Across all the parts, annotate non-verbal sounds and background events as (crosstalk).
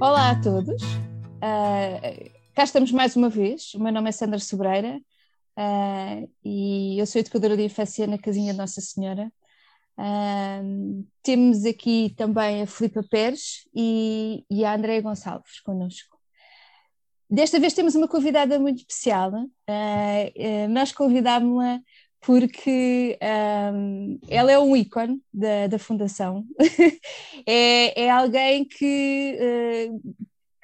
Olá a todos, uh, cá estamos mais uma vez. O meu nome é Sandra Sobreira uh, e eu sou educadora de infância na Casinha de Nossa Senhora. Uh, temos aqui também a Filipa Pérez e, e a Andréia Gonçalves connosco. Desta vez temos uma convidada muito especial. nós convidámos-la porque um, ela é um ícone da, da Fundação, (laughs) é, é, alguém que, uh,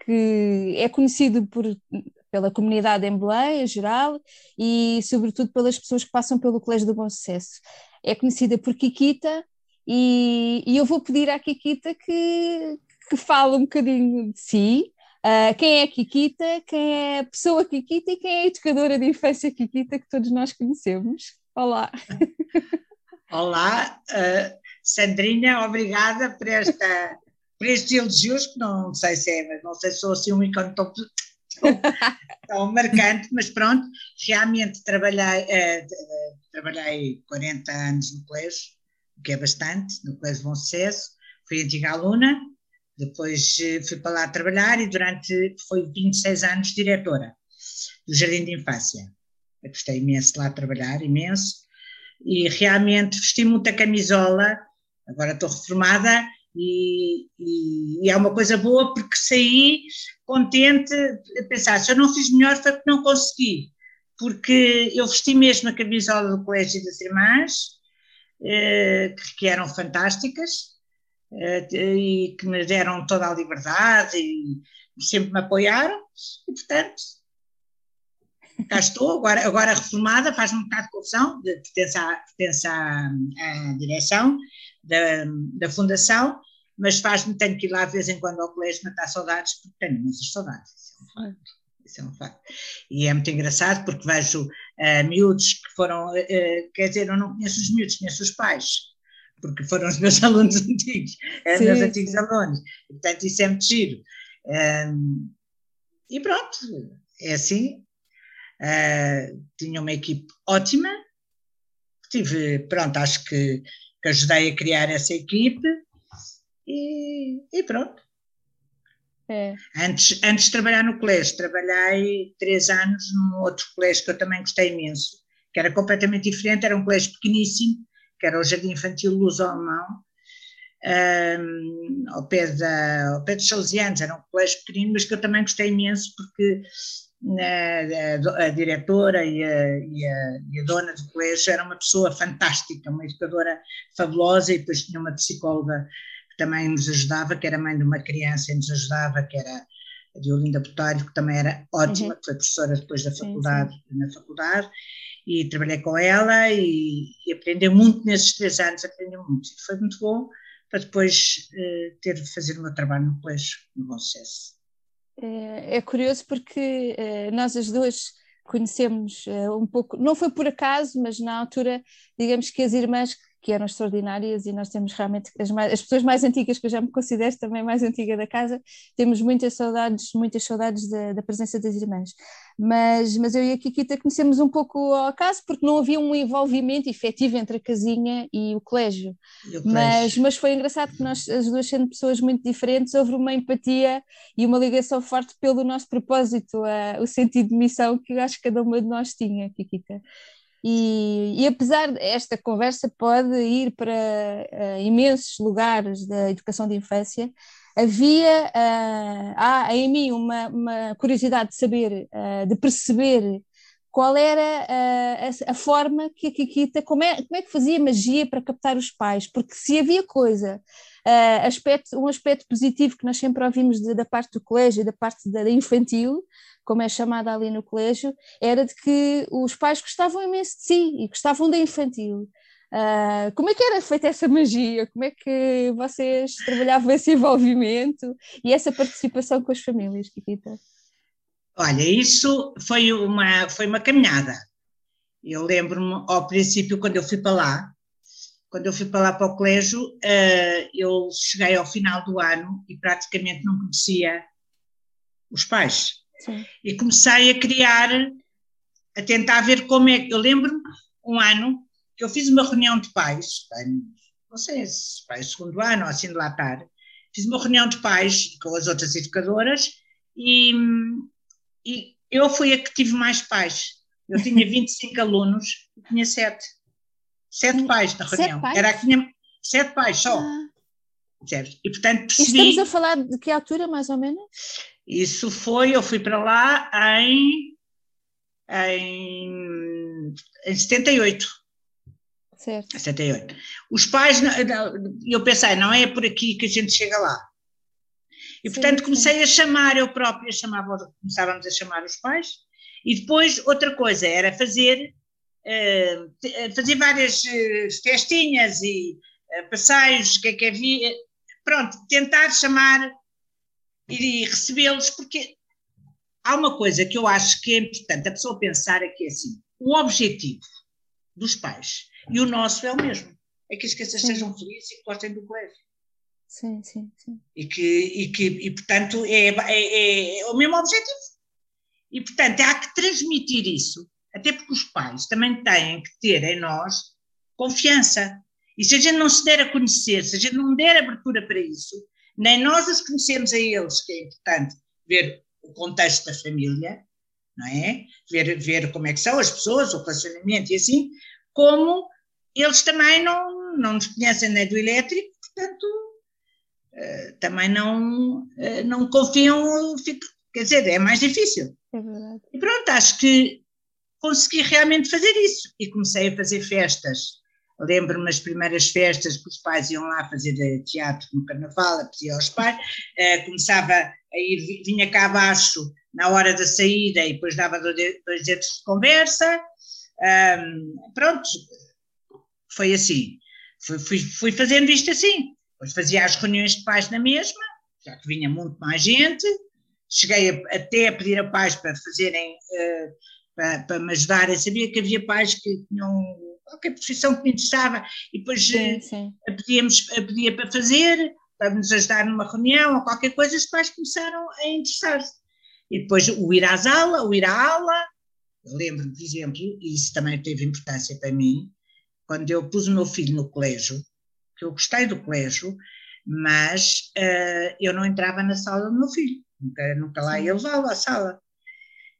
que é conhecido por, pela comunidade em Belém, em geral, e sobretudo pelas pessoas que passam pelo Colégio do Bom Sucesso. É conhecida por Kikita, e, e eu vou pedir à Kikita que, que fale um bocadinho de si, Uh, quem é a Kikita, quem é a pessoa Kikita e quem é a educadora de infância Kikita que todos nós conhecemos. Olá. Olá, uh, Sandrinha, obrigada por, esta, por estes elogios, que não sei se é, não sei se sou assim um ícone tão, tão, tão marcante, mas pronto, realmente trabalhei, uh, trabalhei 40 anos no colégio, o que é bastante, no Colégio Bom Sucesso, fui antiga aluna, depois eh, fui para lá trabalhar e durante, foi 26 anos diretora do Jardim de Infância. Gostei imenso de lá trabalhar, imenso, e realmente vesti muita camisola, agora estou reformada, e, e, e, é uma coisa boa porque saí contente a pensar, se eu não fiz melhor foi porque não consegui, porque eu vesti mesmo a camisola do Colégio das Irmãs, eh, que eram fantásticas, eh, e que me deram toda a liberdade e sempre me apoiaram, e portanto cá estou, agora, agora reformada, faz-me um bocado de confusão, de, pertence, à, pertence à, à direção da, da fundação, mas faz-me, tenho que ir lá de vez em quando ao colégio matar saudades, porque tenho muitas saudades, isso é um facto. Isso é um facto. E é muito engraçado porque vejo uh, miúdos que foram, uh, quer dizer, eu não conheço os miúdos, conheço os pais, porque foram os meus (laughs) alunos antigos, uh, meus antigos alunos, portanto isso é muito giro. Um, e pronto, é assim, Uh, tinha uma equipe ótima, tive, pronto, acho que, que ajudei a criar essa equipe e, e pronto. É. Antes, antes de trabalhar no colégio, trabalhei três anos num outro colégio que eu também gostei imenso, que era completamente diferente, era um colégio pequeníssimo, que era o Jardim Infantil Luz Alemão, um, ao, pé da, ao pé dos Salesianos, era um colégio pequenino, mas que eu também gostei imenso porque a, a diretora e a, e, a, e a, dona do colégio era uma pessoa fantástica, uma educadora fabulosa e depois tinha uma psicóloga que também nos ajudava, que era mãe de uma criança e nos ajudava, que era a Diolinda Botário, que também era ótima, uhum. que foi professora depois da faculdade, sim, sim. na faculdade, e trabalhei com ela e, e aprendi muito nesses três anos, aprendi muito, e foi muito bom para depois uh, ter de fazer o meu trabalho no colégio, no bom sucesso. É, é curioso porque eh, nós as duas conhecemos eh, um pouco, não foi por acaso, mas na altura, digamos que as irmãs que eram extraordinárias e nós temos realmente as, mais, as, pessoas mais antigas que eu já me considero também mais antiga da casa temos muitas saudades muitas saudades da, da, presença das irmãs. Mas, mas eu e a Kikita conhecemos um pouco ao acaso porque não havia um envolvimento efetivo entre a casinha e o colégio, e o colégio. Mas, mas foi engraçado que nós as duas sendo pessoas muito diferentes houve uma empatia e uma ligação forte pelo nosso propósito a, o sentido de missão que eu acho que cada uma de nós tinha Kikita e, e, apesar desta conversa pode ir para uh, imensos lugares da educação de infância, havia uh, há em mim uma, uma curiosidade de saber, uh, de perceber qual era a, a, forma que a Kikita, como é, como é que fazia magia para captar os pais, porque se havia coisa, aspecto, um aspecto positivo que nós sempre ouvimos de, da parte do colégio, da parte da, da infantil, como é chamada ali no colégio, era de que os pais gostavam imenso de si e gostavam da infantil. Uh, como é que era feita essa magia? Como é que vocês trabalhavam esse envolvimento e essa participação com as famílias, Kikita? Olha, isso foi uma, foi uma caminhada. Eu lembro-me, ao princípio, quando eu fui para lá, quando eu fui para lá para o colégio, uh, eu cheguei ao final do ano e praticamente não conhecia os pais. Sim. E comecei a criar, a tentar ver como é que. Eu lembro-me um ano que eu fiz uma reunião de pais, não sei se pais segundo ano ou assim de lá tarde, fiz uma reunião de pais com as outras educadoras e, e eu fui a que tive mais pais. Eu tinha (laughs) 25 alunos e tinha sete. Sete pais na reunião. Pais? Era que tinha sete pais só. Ah. E portanto percebi. E estamos a falar de que altura, mais ou menos? Isso foi, eu fui para lá em, em, em 78. Certo. 78. Os pais, eu pensei, não é por aqui que a gente chega lá. E portanto sim, comecei sim. a chamar, eu própria chamava, começávamos a chamar os pais, e depois outra coisa era fazer, uh, fazer várias uh, festinhas e uh, passeios, o que é que havia, pronto, tentar chamar e recebê-los, porque há uma coisa que eu acho que é importante a pessoa pensar é que é assim, o objetivo dos pais e o nosso é o mesmo, é que as crianças sim. sejam felizes e que gostem do colégio. Sim, sim, sim. E que, e que e, portanto, é, é, é o mesmo objetivo. E, portanto, há que transmitir isso, até porque os pais também têm que ter em nós confiança. E se a gente não se der a conhecer, se a gente não der abertura para isso, nem nós os conhecemos a eles, que é importante ver o contexto da família, não é? Ver, ver como é que são as pessoas, o relacionamento e assim, como eles também não, não nos conhecem nem do elétrico, portanto, uh, também não, uh, não confiam, quer dizer, é mais difícil. É verdade. E pronto, acho que consegui realmente fazer isso. E comecei a fazer festas. Lembro-me as primeiras festas que os pais iam lá fazer teatro no carnaval, pedia aos pais, uh, começava a ir, vinha cá abaixo na hora da saída e depois dava dois dedos de conversa. Um, pronto, foi assim. Fui, fui, fui, fazendo isto assim. Depois fazia as reuniões de pais na mesma, já que vinha muito mais gente, cheguei a, até a pedir a pais para fazerem, uh, para, para me ajudarem, sabia que havia pais que tinham qualquer profissão que me interessava e depois sim, eh, sim. A, pedíamos, a pedia para fazer, para nos ajudar numa reunião ou qualquer coisa, os pais começaram a interessar-se. E depois o ir às aulas, o ir à aula, lembro, por exemplo, e isso também teve importância para mim, quando eu pus o meu filho no colégio, que eu gostei do colégio, mas uh, eu não entrava na sala do meu filho nunca, nunca lá ia levá-lo à sala.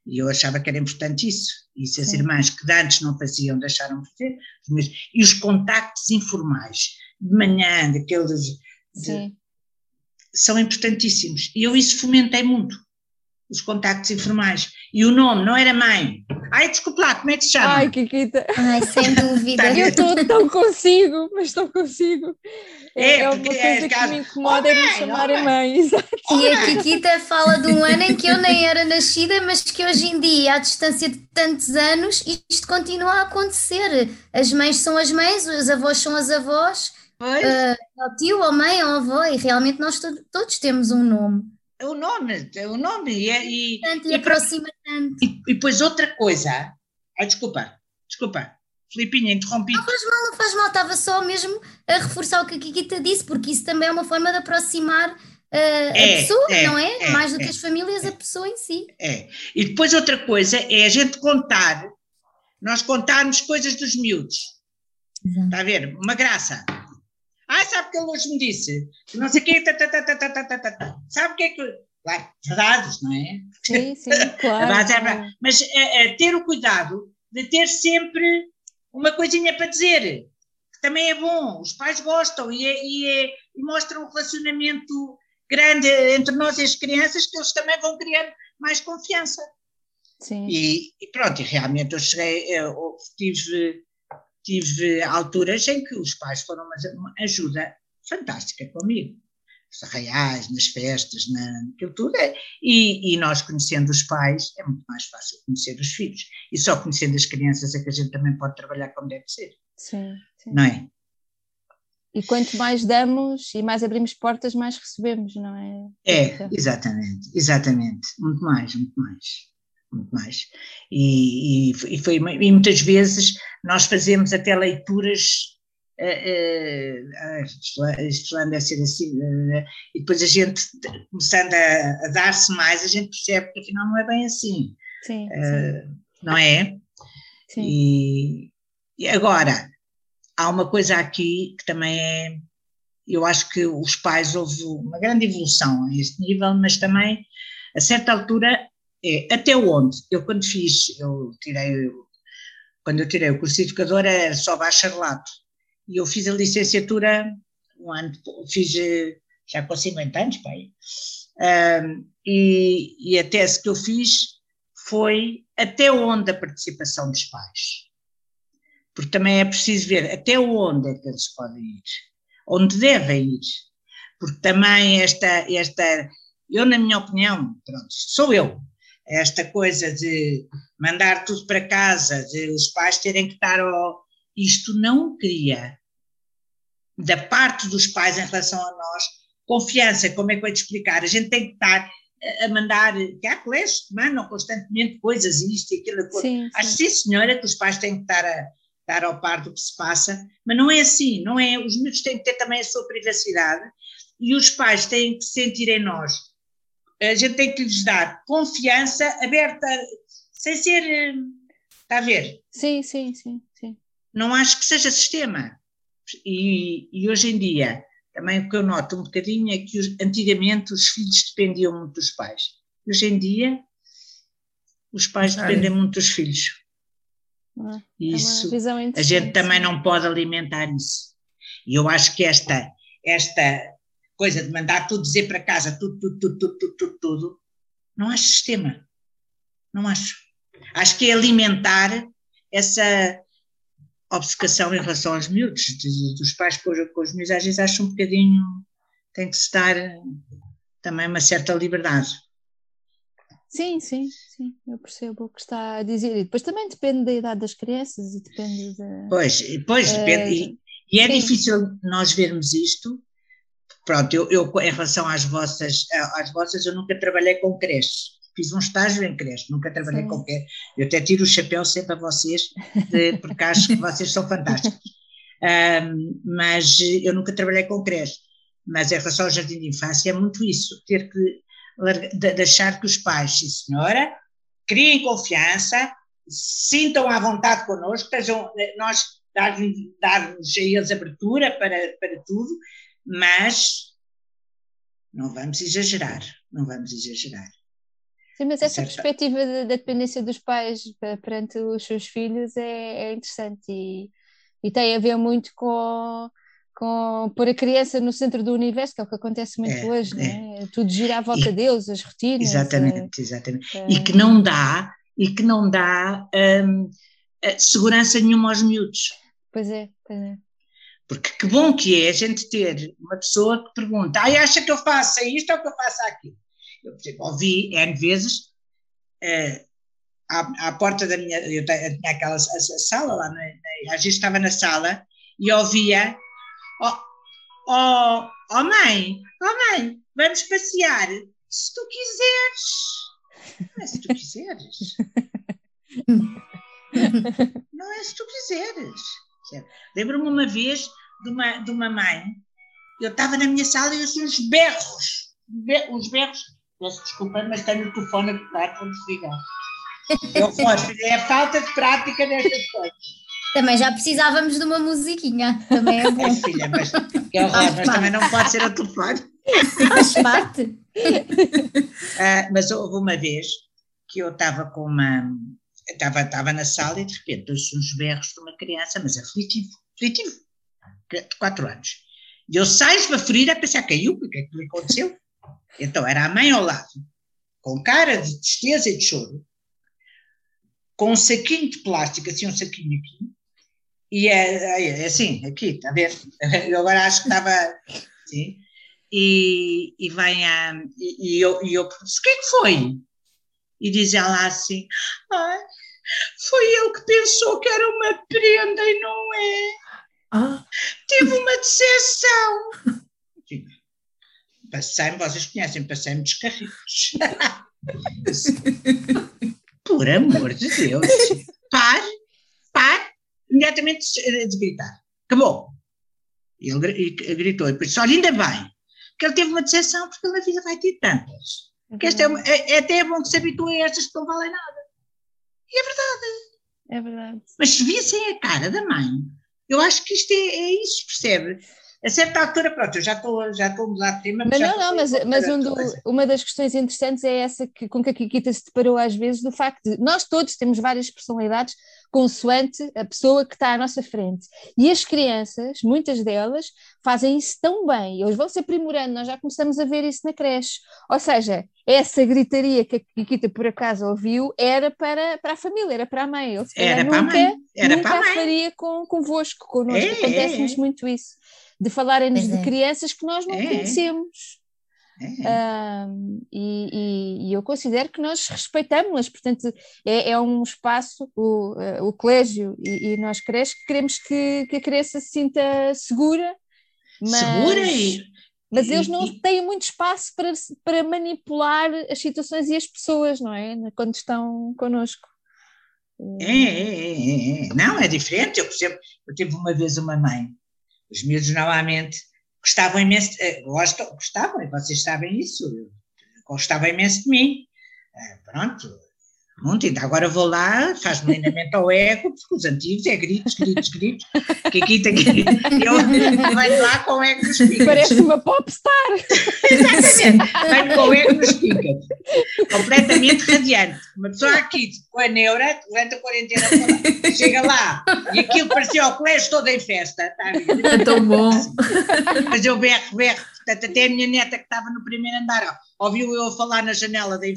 E eu achava que era importante isso. E se as Sim. irmãs que antes não faziam deixaram de fazer, e os contactos informais, de manhã, daqueles. De, são importantíssimos. E eu isso fomentei muito, os contactos informais. E o nome não era mãe. Ai, desculpa lá, como é que se chama? Ai, Kikita. Ai, sem (laughs) dúvida. eu estou tão consigo, mas estou consigo. É, é uma coisa é, que me incomoda é me chamarem mãe. (laughs) Exato. E a Kikita fala de um ano em que eu nem era nascida, mas que hoje em dia, à distância de tantos anos, isto continua a acontecer. As mães são as mães, os avós são as avós, uh, o tio, a mãe, a avó, e realmente nós to todos temos um nome. É o nome, é o nome. E, é, e, tanto, e, aproxima tanto. E, e depois outra coisa. Ai, desculpa, desculpa. Filipinha, interrompi. Não faz mal, não faz mal, estava só mesmo a reforçar o que a Kikita disse, porque isso também é uma forma de aproximar uh, é, a pessoa, é, não é? é Mais do que as famílias, a pessoa em si. É. E depois outra coisa é a gente contar, nós contarmos coisas dos miúdos. Exato. Está a ver? Uma graça. Ah, sabe o que ele hoje me disse? Não sei o quê. Ta, ta, ta, sabe o que é que. Claro, verdades, não é? Sim, sim, (laughs) claro. É mas é, é, ter o cuidado de ter sempre uma coisinha para dizer, que também é bom, os pais gostam e, é, e, é, e mostram um relacionamento grande entre nós e as crianças, que eles também vão criando mais confiança. Sim. E, e pronto, e realmente eu cheguei, eu tive tive alturas em que os pais foram uma ajuda fantástica comigo. Nos arraiais, nas festas, na, naquilo tudo. É, e, e nós conhecendo os pais, é muito mais fácil conhecer os filhos. E só conhecendo as crianças é que a gente também pode trabalhar como deve ser. Sim, sim. Não é? E quanto mais damos e mais abrimos portas, mais recebemos, não é? É, exatamente, exatamente. Muito mais, muito mais. Muito mais. E, e, foi, e muitas vezes nós fazemos até leituras isto, isto anda a ser assim, uh, e depois a gente, começando a, a dar-se mais, a gente percebe que afinal não é bem assim. Sim, uh, sim. Não é? Sim. E, e, agora, há uma coisa aqui que também é, eu acho que os pais houve uma grande evolução a este nível, mas também, a certa altura, é até onde? Eu quando fiz, eu tirei, quando eu tirei o curso de educadora era só bacharelato, e eu fiz a licenciatura um ano, fiz já com 50 anos, pai, um, e, e a tese que eu fiz foi até onde a participação dos pais. Porque também é preciso ver até onde é que eles podem ir, onde devem ir. Porque também esta, esta eu na minha opinião, pronto, sou eu, esta coisa de mandar tudo para casa, de os pais terem que estar ao, isto não cria da parte dos pais em relação a nós confiança, como é que eu te explicar? A gente tem que estar a mandar, que há colégios que mandam constantemente coisas, isto e aquilo. Sim, Acho sim. sim, senhora, que os pais têm que estar, a, estar ao par do que se passa, mas não é assim, não é? Os miúdos têm que ter também a sua privacidade e os pais têm que sentir em nós. A gente tem que lhes dar confiança aberta, sem ser. Está a ver? Sim, sim, sim. sim. Não acho que seja sistema. E, e hoje em dia, também o que eu noto um bocadinho é que os, antigamente os filhos dependiam muito dos pais. Hoje em dia, os pais dependem muito dos filhos. Ah, isso, a gente também não pode alimentar isso. E eu acho que esta, esta coisa de mandar tudo dizer para casa, tudo, tudo, tudo, tudo, tudo, tudo, tudo não acho sistema. Não acho. Acho que é alimentar essa, obcecação em relação aos miúdos, dos pais com, com os miúdos, às vezes acho um bocadinho, tem que se dar também uma certa liberdade. Sim, sim, sim, eu percebo o que está a dizer. E depois também depende da idade das crianças e depende da. Pois, pois depende. E, e é sim. difícil nós vermos isto. Pronto, eu, eu, em relação às vossas, às vossas, eu nunca trabalhei com creches fiz um estágio em creche, nunca trabalhei Sim. com qualquer. Eu até tiro o chapéu sempre a vocês, de, porque acho que vocês são fantásticos. (laughs) Um, mas eu nunca trabalhei com creche. Mas em relação ao jardim de infância é muito isso, ter que de, deixar que os pais, sim senhora, criem confiança, sintam à vontade connosco, estejam, nós dar-nos dar a eles abertura para, para tudo, mas não vamos exagerar, não vamos exagerar. Sim, mas essa perspectiva da de, dependência dos pais perante os seus filhos é, é interessante e, e, tem a ver muito com, com pôr a criança no centro do universo, que é o que acontece muito é, hoje, é. Né? tudo gira à volta e, deles, as rotinas. Exatamente, é, exatamente. É. E que não dá, e que não dá hum, eh, segurança nenhuma aos miúdos. Pois é, pois é. Porque que bom que é a gente ter uma pessoa que pergunta, ah, acha que eu faço isto ou que eu faço aquilo? Eu, por exemplo, ouvi N vezes uh, à, à, porta da minha. Eu tinha aquela sala lá, na, na, às vezes estava na sala e ouvia: Oh, oh, oh mãe, oh mãe, vamos passear. Se tu quiseres. (laughs) Não é se tu quiseres. Não é se tu quiseres. Lembro-me uma vez de uma, de uma mãe, eu estava na minha sala e eu ouço uns berros, uns berros Peço desculpa, mas tenho o telefone a tocar quando desligar. (laughs) Eu gosto, é a falta de prática nestas coisas. Também já precisávamos de uma musiquinha, também é bom. (laughs) É, filha, mas, que horror, mas também não pode ser o telefone. (laughs) Faz parte. uh, mas houve uma vez que eu estava com uma. Estava, estava na sala e de repente ouço uns berros de uma criança, mas aflitivo, aflitivo, de 4 anos. E eu saio esbaforida a pensar, caiu, o que é que lhe aconteceu? (laughs) Então era a mãe ao lado, com cara de tristeza e de choro, com um saquinho de plástico, assim, um saquinho aqui, e é, é, é assim, aqui, está a ver? (laughs) Eu agora acho que estava e, e vem a. E, e eu, e eu o que é que foi? E diz ela assim: ah, foi ele que pensou que era uma prenda e não é. Ah. Teve uma decepção. Passei-me, vocês conhecem, passei-me dos carrinhos. (laughs) Por amor de Deus. Pare, pare, imediatamente de gritar. Acabou. E ele gritou, e disse, olha, ainda bem, que ele teve uma decepção, porque ele na vida vai ter tantas. Que esta é, é, é, até bom que se habitue a estas que não valem nada. E é verdade. É verdade. Mas se vissem a cara da mãe, eu acho que isto é, é isso, percebe? a certa altura, pronto, eu já estou, já estou a mudar de tema. Mas, não, não, mas, mas um do, uma das questões interessantes é essa que, com que a Kikita se deparou às vezes, do facto de nós todos temos várias personalidades consoante a pessoa que está à nossa frente. E as crianças, muitas delas, fazem isso tão bem, eles vão se aprimorando, nós já começamos a ver isso na creche. Ou seja, essa gritaria que a Kikita por acaso ouviu era para, para a família, era para a mãe. Ele, era para nunca, a mãe. Era nunca para a mãe. faria com, convosco, connosco. É, Acontece-nos é, é. muito isso de falarem-nos de é. crianças que nós não É, é. conhecemos. É. Ah, e, e- eu considero que nós respeitamos-las, portanto, é, é um espaço, o, eh, o colégio e, e nós creches, que queremos que, que a criança se sinta segura, mas, Segura e. mas eles não têm muito espaço para, para manipular as situações e as pessoas, não é? Quando estão connosco. É, é, é, é, é. Não, é diferente. Eu, por exemplo, eu tive uma vez uma mãe, os miúdos normalmente gostavam imenso, eh, gostam, gostavam, e vocês sabem isso, gostavam imenso de mim. Eh, Pronto, muito, ainda agora vou lá, faz-me alinhamento ao ego, porque os antigos é gritos, gritos, gritos, que aqui tem que. (laughs) Eu venho lá com o ego nos picas. Parece uma popstar. (laughs) Exatamente, venho com o ego nos picas. Completamente radiante. Uma pessoa aqui com a neura, durante a quarentena chega lá e aquilo parecia o colégio todo em festa. Está? É tão bom. Mas eu berro, berro. Portanto, até a minha neta que estava no primeiro andar, ouviu eu a falar na janela da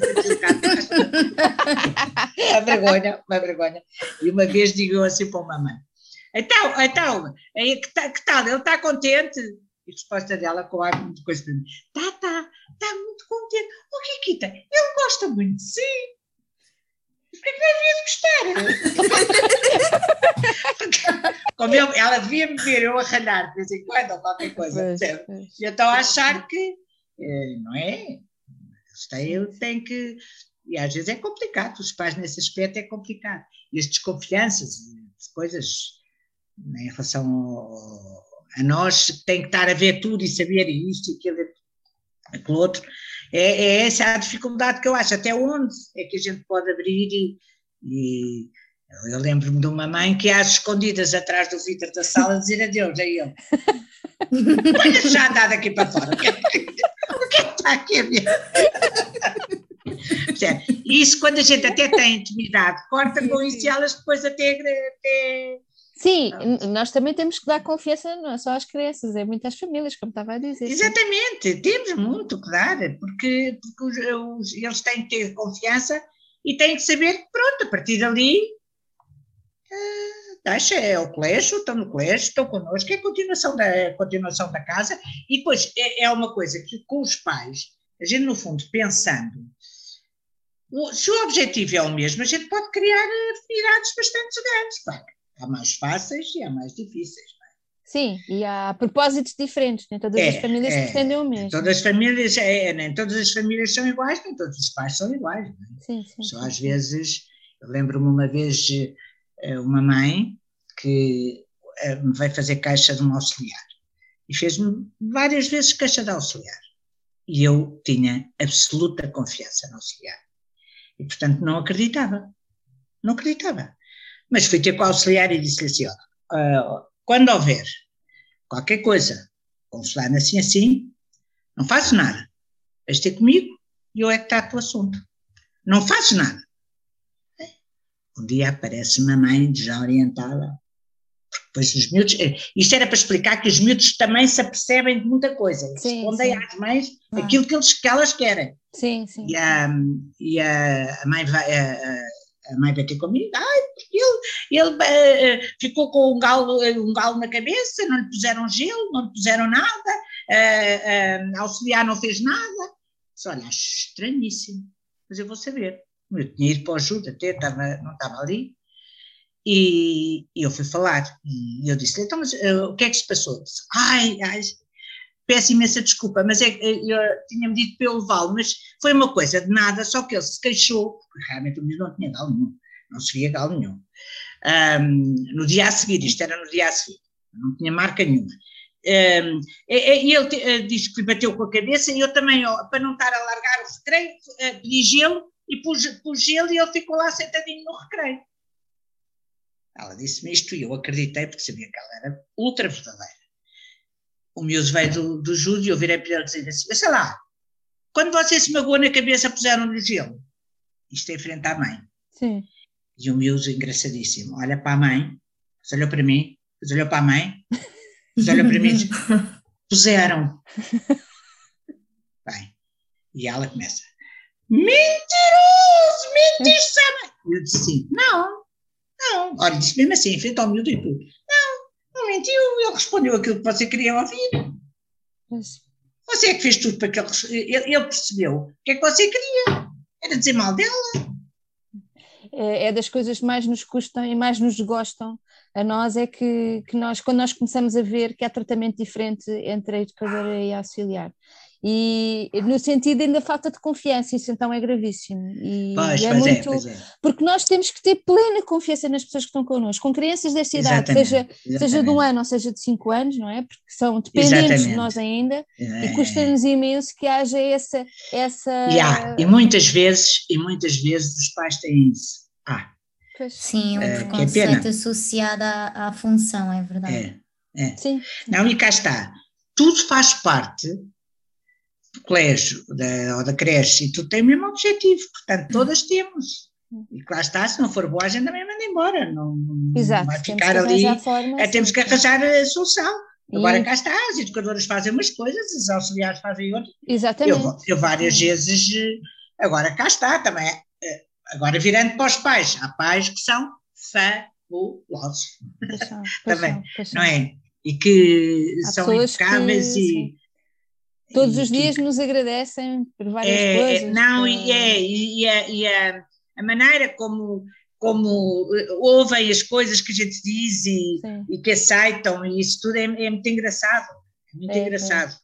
carro. (laughs) Uma vergonha, uma vergonha. E uma vez digo eu assim para uma mãe, então, então, que, ta- que tal? Ele está contente? E a resposta dela com ar muito coisa para mim, tá, tá, está muito contente. O Kikita, ele gosta muito de si. Porquê que não de gostar? Como eu- ela devia me ver eu a ralhar de vez em quando ou qualquer coisa. Pois. E então achar que, eh, não é? Ele tem que. E às vezes é complicado, os pais nesse aspecto é complicado. E as desconfianças, e coisas né, em relação ao- a nós, que tem que estar a ver tudo e saber isto e aquilo, aquilo outro, é, é essa a dificuldade que eu acho. Até onde é que a gente pode abrir e. e eu lembro-me de uma mãe que às escondidas atrás do vidro da sala dizer adeus a ele. Já andado aqui para fora. O que é é que está aqui a ver? Isso quando a gente até tem intimidade, corta com isso e elas depois até, até Sim, nós também temos que dar confiança não é só às crianças, é muito às famílias, como estava a dizer. sim. Exatamente, temos muito que dar, porque, porque os- os- eles têm que ter confiança e têm que saber que, pronto, a partir dali, ah, deixa, é o colégio, estão no colégio, estão connosco, é a continuação da, é a continuação da casa, e depois é, é uma coisa que com os pais, a gente no fundo pensando, o- se o objetivo é o mesmo, a gente pode criar afinidades bastante grandes, claro. Há mais fáceis e há mais difíceis. Sim, e há propósitos diferentes, nem todas É, as famílias é. pretendem o mesmo. Todas as famílias, é, nem todas as famílias são iguais, nem todos os pais são iguais. é? Sim, sim, Só às vezes, eu lembro-me uma vez eh, uma mãe que eh, me veio fazer caixa de um auxiliar e fez-me várias vezes caixa de auxiliar. E eu tinha absoluta confiança no auxiliar. E, portanto, não acreditava. Não acreditava. Mas fui ter com o auxiliar e disse-lhe assim: ó, ah, quando houver qualquer coisa com fulano assim assim, não faço nada. Vais ter comigo e eu é que trato o assunto. Não fazes nada. Um dia aparece uma mãe desorientada. Porque depois os miúdos. eh, Isto era para explicar que os miúdos também se apercebem de muita coisa. Eles Sim, respondem sim. às mães Ah. aquilo que, eles, que elas querem. Sim, sim. E a, e a, a mãe vai. A, a- a mãe vai ter comigo, ai, ele, ele eh, ficou com um galo, eh, um galo na cabeça, não lhe puseram gelo, não lhe puseram nada, eh, a auxiliar não fez nada. Disse, olha, acho estranhíssimo, mas eu vou saber. Eu tinha ido para o ajuda, até estava, não estava ali, e, e eu fui falar, e eu disse, então, mas o que é que se passou? Disse, ai, ai, peço imensa desculpa, mas é, eh, eu tinha-me dito para eu levá-lo, mas foi uma coisa de nada, só que ele se queixou, porque realmente o menino não tinha galo nenhum, não se via galo nenhum. Ahm, no dia a seguir, isto era no dia a seguir, não tinha marca nenhuma. Ahm, e, e ele te- eh, disse que lhe bateu com a cabeça e eu também, ó, para não estar a largar o recreio, eh, pedi gelo e pus, pus gelo e ele ficou lá sentadinho no recreio. Ela disse-me isto e eu acreditei porque sabia que ela era ultra verdadeira. O miúdo veio do, do judo e eu virei para ele dizer assim, sei lá, quando você se magoou na cabeça puseram-lhe gelo. Isto é em frente à mãe. Sim. E o miúdo engraçadíssimo, olha para a mãe, olhou para mim, olhou para a mãe, olhou para mim e diz, (laughs) puseram. Bem, e ela começa, mentiroso, mentiste eu disse assim, não, não. Olha, disse mesmo assim, em frente ao miúdo e tudo. Mentiu, ele respondeu aquilo que você queria ouvir. Você é que fez tudo para que ele, ele, ele percebeu o que é que você queria. Era dizer mal dela. é é das coisas que mais nos custam e mais nos gostam a nós é que, que nós, quando nós começamos a ver que há tratamento diferente entre a educadora e a auxiliar. E no sentido ainda falta de confiança, isso então é gravíssimo. E, Pois, é pois é, muito, pois é. porque nós temos que ter plena confiança nas pessoas que estão connosco, com crianças desta idade, Exatamente, seja, seja de um ano ou seja de cinco anos, não é? Porque são dependentes de Exatamente. nós ainda e É. custa-nos imenso que haja essa. essa E há, e muitas vezes, e muitas vezes os pais têm isso. Ah, Sim, um Eh, que é preconceito pena. associado à, à função, é verdade. é, é. sim, Não, e cá está. Tudo faz parte colégio da, ou da creche e tudo tem o mesmo objetivo, portanto, todas temos. E lá está, se não for boa, a gente também manda embora. Não, não exato. vai temos ficar ali. arranjar forma, É, temos que arranjar a solução. Agora E- cá está, as educadoras fazem umas coisas, os auxiliares fazem outras. Exatamente. Eu, eu várias vezes, eh, agora cá está também, eh, agora virando para os pais, há pais que são fabulosos, Paixão, (laughs) Também, paixão, paixão. não é? E que Há são pessoas que, impecáveis e, sim. Todos e os que- dias nos agradecem por várias é, é, coisas. não, por- e, é, e, e a, e a, a maneira como, como eh, ouvem as coisas que a gente diz e, Sim. e que aceitam, e isso tudo é, é muito engraçado. É muito É, é. engraçado.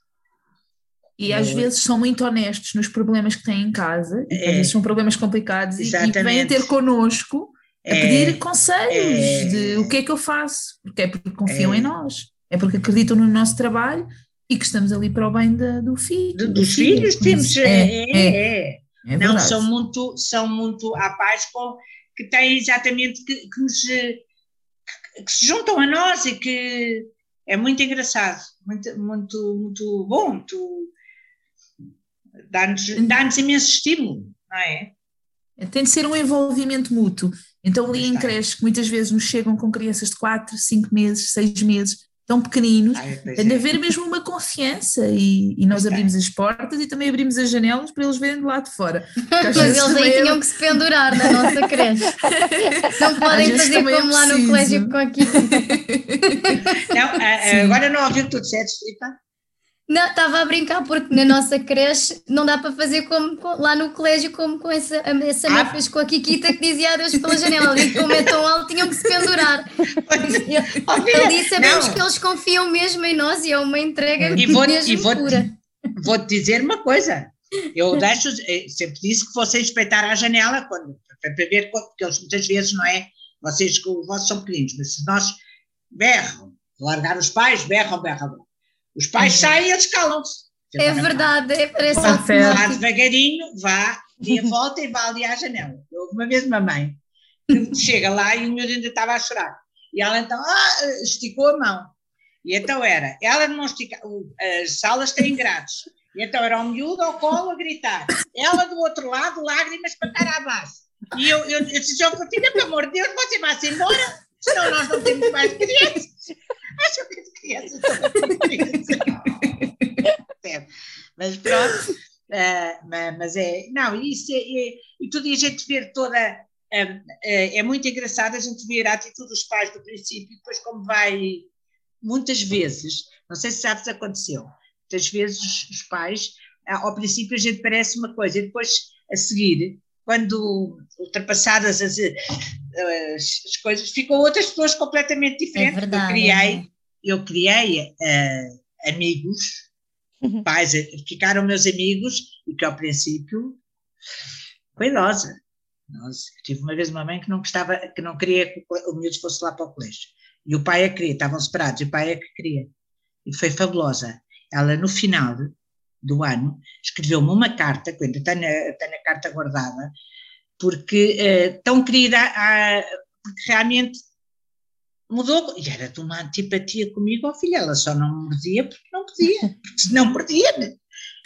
E às É. vezes são muito honestos nos problemas que têm em casa, e É. às vezes são problemas complicados, e, e Exatamente. vêm ter connosco a É, pedir conselhos É. de o que é que eu faço, porque é porque confiam É. em nós, é porque acreditam no nosso trabalho e que estamos ali para o bem da- do filho. do- dos filhos temos. isso, É, é, é. é Não, verdade. são muito, são muito, pais com, que têm exatamente que, que, nos, eh, que se juntam a nós e que é muito engraçado, muito, muito, muito bom, muito, dá-nos dá imenso estímulo, não é? Tem de ser um envolvimento mútuo. Então, ali em tem. creches que muitas vezes nos chegam com crianças de 4, 5 meses, 6 meses, tão pequeninos, Ai, pois tem de é. haver mesmo uma confiança e, e nós Pois abrimos as portas e também abrimos as janelas para eles verem de lá de fora. (laughs) Mas eles aí é- tinham que se pendurar na nossa creche. (laughs) Não podem fazer é como lá no colégio com aqui. (laughs) Não, a- a- Sim. agora não ouvi o que tu disseste, Filipa. Não, estava a brincar porque na nossa creche não dá para fazer como com- lá no colégio, como com essa, essa Ah. fez com a Kikita que dizia adeus pela janela. E como é tão alto, tinham que se pendurar. (laughs) Ali sabemos não. que eles confiam mesmo em nós e é uma entrega E vou, mesmo e vou, pura. vou-te dizer uma coisa. Eu deixo, eh, sempre disse que vocês respeitar a janela, quando, para ver, porque eles muitas vezes, não é? Vocês, que os vossos são pequeninos, mas se nós berram, largar os pais, berram, berram. berram. Os pais saem e eles calam-se. É verdade, é, parece automático. certo. Vá devagarinho, vá, dê a volta e vá ali à janela. Houve uma vez uma mãe que (laughs) chega lá e o miúdo ainda estava a chorar. E ela então ah, esticou a mão. E então era, ela não estica, as salas têm grades. E então era o miúdo ao colo a gritar. Ela do outro lado, lágrimas para estar abaixo. E eu, eu, eu disse, João Coutinho, pelo amor de Deus, você vai-se embora, senão nós não temos mais crianças. Acho que as crianças são? Mas pronto, ma- mas é, não, isso é, é- e tudo a gente ver toda, ah, é, é muito engraçado a gente ver a atitude dos pais do princípio e depois como vai, muitas vezes, não sei se sabes, aconteceu, muitas vezes os, pais, ao princípio a gente parece uma coisa e depois a seguir, quando ultrapassadas as, as, as coisas, ficam outras pessoas completamente diferentes. verdade, eu é criei, verdade. eu criei ah, amigos, pais, eh, ficaram meus amigos e que ao princípio foi idosa. Tive uma vez uma mãe que não gostava, que não queria que o miúdo fosse lá para o colégio. E o pai é que queria, estavam separados, e o pai é que queria. E foi fabulosa. Ela, no final do ano, escreveu-me uma carta, que ainda tenho, a- tenho a carta guardada, porque eh, tão querida, ah, porque realmente mudou e era de uma antipatia comigo, ó filha, ela só não mordia porque não podia, (laughs) porque senão perdia, né?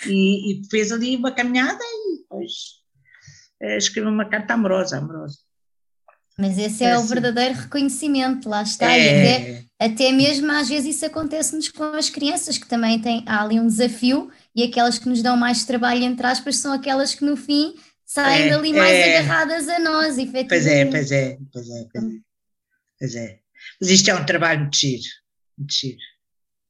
E, e fez ali uma caminhada e depois eh, escreveu uma carta amorosa, amorosa. Mas esse é, É o assim. verdadeiro reconhecimento, lá está. É, até, até mesmo às vezes isso acontece-nos com as crianças, que também têm, há ali um desafio, e aquelas que nos dão mais trabalho, entre aspas, são aquelas que no fim saem É, dali mais é. agarradas a nós, Pois é, efetivamente. pois é, pois é, pois é. Pois é. Mas isto é um trabalho muito giro, muito giro.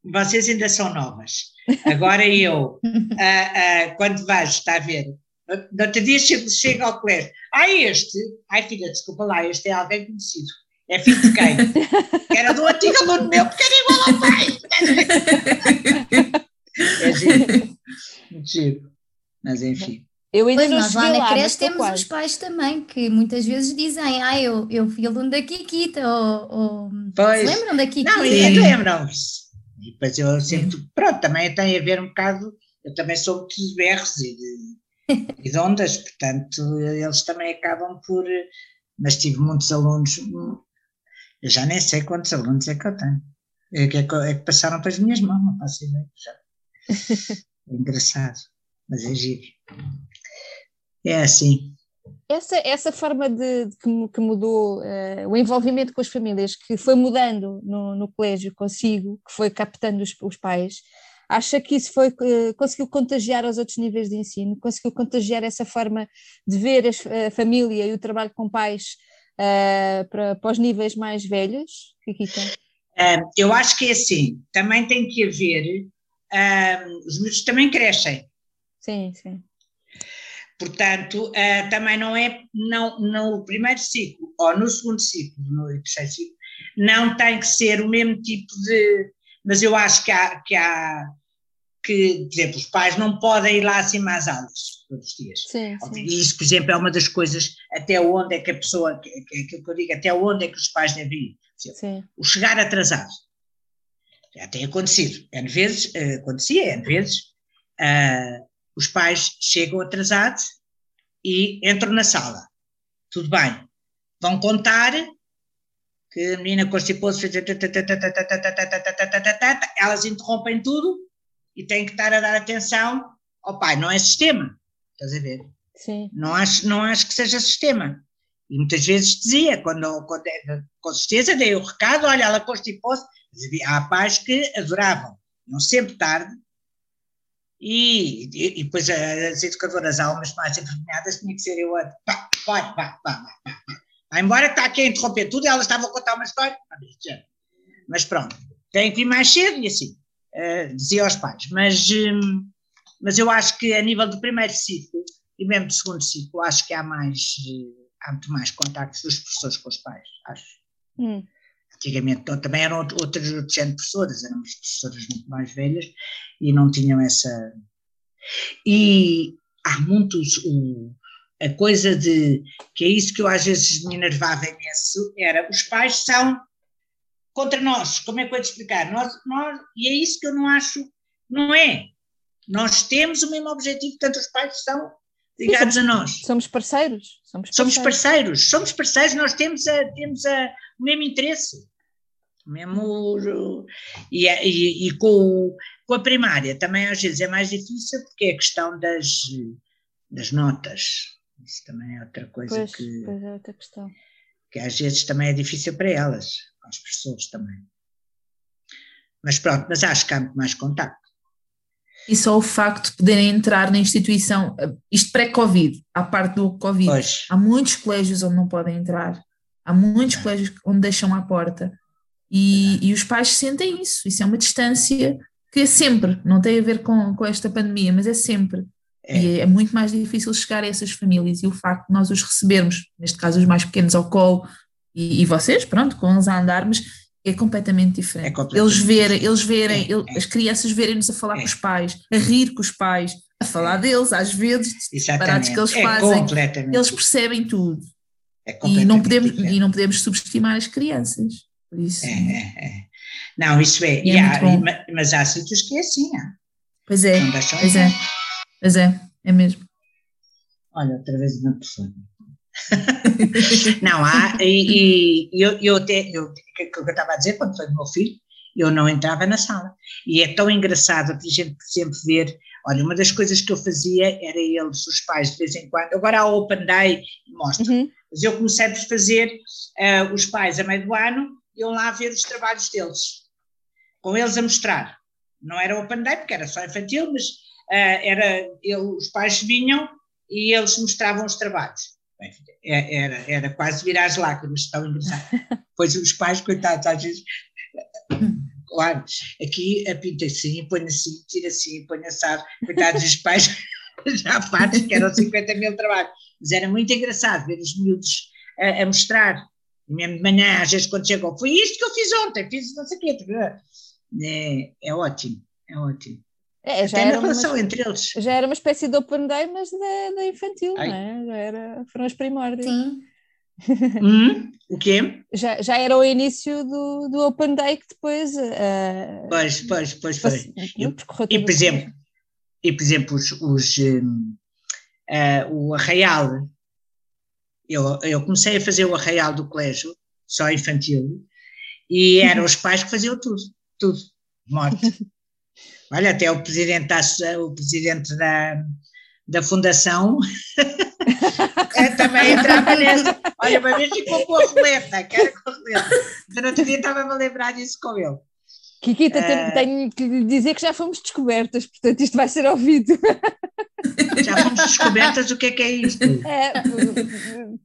Vocês ainda são novas. Agora eu, (laughs) ah, ah, quando vais, está a ver, no outro dia chego, chego ao colégio. Ah, este, ai filha, desculpa lá, este é alguém conhecido. É filho de quem? (laughs) Que era do antigo aluno meu, porque era igual ao pai. (laughs) É giro, muito giro. Mas enfim. Eu ainda Pois não nós lá na lá, mas creche temos quase. os pais também, que muitas vezes dizem, ah, eu, eu fui aluno da Kikita, ou, ou Pois. lembram da Kikita? Não, e lembram-se. E depois eu sempre, pronto, também tem a ver um bocado, eu também sou muito de berros e de, (laughs) e de ondas, portanto, eles também acabam por, mas tive muitos alunos, eu já nem sei quantos alunos é que eu tenho, é que, é que, é que passaram para as minhas mãos, não faço ideia, já. É engraçado, mas é giro. É assim. Essa, essa forma de, de que, que mudou eh, o envolvimento com as famílias, que foi mudando no, no colégio consigo, que foi captando os, os pais, acha que isso foi, eh, conseguiu contagiar aos outros níveis de ensino? Conseguiu contagiar essa forma de ver as- a família e o trabalho com pais eh, para, para os níveis mais velhos? Kikita? Ah, eu acho que é assim, também tem que haver, os miúdos também crescem, Sim, sim. Portanto, eh, também não é, não, no primeiro ciclo ou no segundo ciclo, no terceiro ciclo, não tem que ser o mesmo tipo de. Mas eu acho que há, que há, que, por exemplo, os pais não podem ir lá acima às aulas todos os dias. Sim, sim. E isso, por exemplo, é uma das coisas, até onde é que a pessoa, que, que, que eu digo, até onde é que os pais devem ir. Exemplo, sim. o chegar atrasado. Já tem acontecido. N vezes, eh, acontecia, N vezes, ah, os pais chegam atrasados e entram na sala. Tudo bem. Vão contar que a menina constipou-se, fez elas interrompem tudo e têm que estar a dar atenção ao pai. Não é sistema. Estás a ver? sim. Não acho, não acho que seja sistema. E muitas vezes dizia, quando, quando com certeza dei o recado, olha, ela constipou-se. Há pais que adoravam, não sempre tarde, e, e, e depois as educadoras, há umas mais envergonhadas, tinha que ser eu a. Pá, vai, vai, vai, vai, vai, vai. Embora, está aqui a interromper tudo, elas estavam a contar uma história. Mas pronto, tem que vir mais cedo, e assim, eh, dizia aos pais. Mas, hum, mas eu acho que a nível do primeiro ciclo, e mesmo do segundo ciclo, acho que há mais, eh, há muito mais contactos dos professores com os pais, acho. Hum. Antigamente também eram out- outras outros género de professoras, eram as professoras muito mais velhas e não tinham essa. E há muitos. O, a coisa de. que é isso que eu às vezes me enervava imenso, era os pais são contra nós. Como é que eu vou te explicar? Nós, nós, e é isso que eu não acho. Não é. Nós temos o mesmo objetivo, portanto, os pais são ligados a nós. Somos parceiros. Somos Somos parceiros. parceiros, somos parceiros, nós temos, a, temos a, o mesmo interesse. O mesmo, e, a- e, e com, o- com a primária também às vezes é mais difícil porque é a questão das, das notas. Isso também é outra coisa Pois, que, pois é outra questão. que às vezes também é difícil para elas, para as pessoas também. Mas pronto, mas acho que há muito mais contato. E só o facto de poderem entrar na instituição, isto pré-Covid, à parte do Covid, Pois, há muitos colégios onde não podem entrar, há muitos É. colégios onde deixam à porta. E, e os pais sentem isso, isso é uma distância que é sempre, não tem a ver com, com esta pandemia, mas é sempre. é, E é muito mais difícil chegar a essas famílias. E o facto de nós os recebermos, neste caso os mais pequenos ao colo, e, e vocês, pronto, com eles a andar, mas é completamente diferente. É completamente eles verem, eles verem, É, é. as crianças verem-nos a falar É. com os pais, a rir com os pais, a falar deles, às vezes, exatamente. que eles é fazem, eles percebem tudo. é E não, podemos, diferente. e não podemos subestimar as crianças. Por isso, É, é, é. Não, isso é. É mas há sítios que é assim, há. pois é, pois é, pois é, é mesmo. Olha, outra vez uma pessoa. (laughs) não, há, e, e eu, eu até, eu, que, que eu estava a dizer, quando foi do meu filho, eu não entrava na sala. E é tão engraçado a gente sempre ver. Olha, uma das coisas que eu fazia era eles, os pais, de vez em quando. Agora há Open Day, mostro. Uhum. Mas eu comecei por fazer uh, os pais a meio do ano, iam lá ver os trabalhos deles, com eles a mostrar. Não era Open Day, porque era só infantil, mas uh, era, os pais vinham e eles mostravam os trabalhos. É, era, era quase virar as lágrimas, tão engraçado. Pois os pais, coitados, às vezes Claro, aqui a pinta assim, põe assim, tira assim, põe assado, coitados dos pais, (laughs) já partes que eram 50 mil trabalhos. Mas era muito engraçado ver os miúdos a, a mostrar, e mesmo de manhã, às vezes quando chegam, foi isto que eu fiz ontem, fiz não sei o quê. É, é ótimo, é ótimo. É, já Até era relação uma, entre eles. Já era uma espécie de open day, mas da, da infantil, Ai. não é? Já era, foram os primórdios. Sim. (laughs) Hum, o quê? Já, já era o início do, do Open Day que depois. Uh, pois, pois, pois foi. E, e, por exemplo, e por exemplo, os, os um, uh, o Arraial, eu, eu comecei a fazer o Arraial do colégio, só infantil, e eram (laughs) os pais que faziam tudo, tudo, morte. (laughs) Olha, até o presidente da, o presidente da, da fundação é, (laughs) também entrava nessa. Olha, uma vez ficou com a roleta, quero com a roleta. No outro dia estava-me a lembrar disso com ele. Kikita, uh, tenho que lhe dizer que já fomos descobertas, portanto isto vai ser ouvido. Já fomos descobertas o que é que é isto? (laughs) É,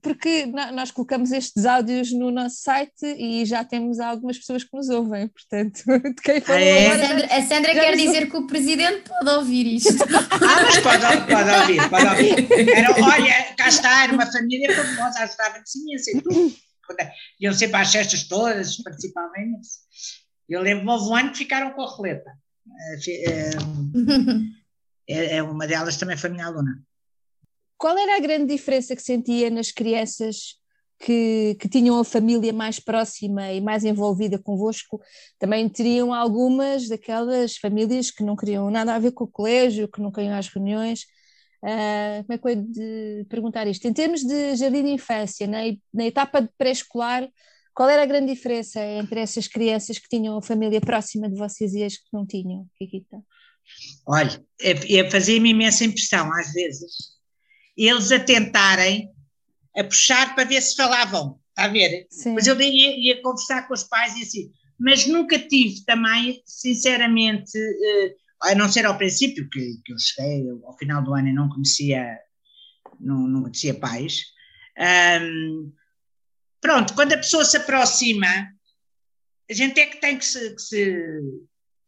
porque nós colocamos estes áudios no nosso site e já temos algumas pessoas que nos ouvem, portanto, (laughs) de quem falou ah, é? agora, A Sandra, a Sandra quer dizer que o Presidente pode ouvir isto. (laughs) Ah, mas pode, pode ouvir, pode ouvir. Era, olha, cá está, era uma família famosa, ajudava-nos imenso e tudo. Iam sempre às festas todas, participavam imenso. Eu lembro-me, houve um ano que ficaram com a roleta. Eh, (laughs) é, é, uma delas também foi minha aluna. Qual era a grande diferença que sentia nas crianças que, que, tinham a família mais próxima e mais envolvida convosco, também teriam algumas daquelas famílias que não queriam nada a ver com o colégio, que nunca iam às reuniões. Uh, como é que eu de perguntar isto? Em termos de jardim de infância, na, na etapa de pré-escolar, qual era a grande diferença entre essas crianças que tinham a família próxima de vocês e as que não tinham, Kikita? Olha, é, é fazia-me imensa impressão, às vezes, eles a tentarem a puxar para ver se falavam, está a ver? Sim. Mas eu ia, ia, conversar com os pais e assim, mas nunca tive também, sinceramente, eh, a não ser ao princípio, que, que eu cheguei ao final do ano e não conhecia, não, não conhecia pais. Um, pronto, quando a pessoa se aproxima, a gente é que tem que se, que se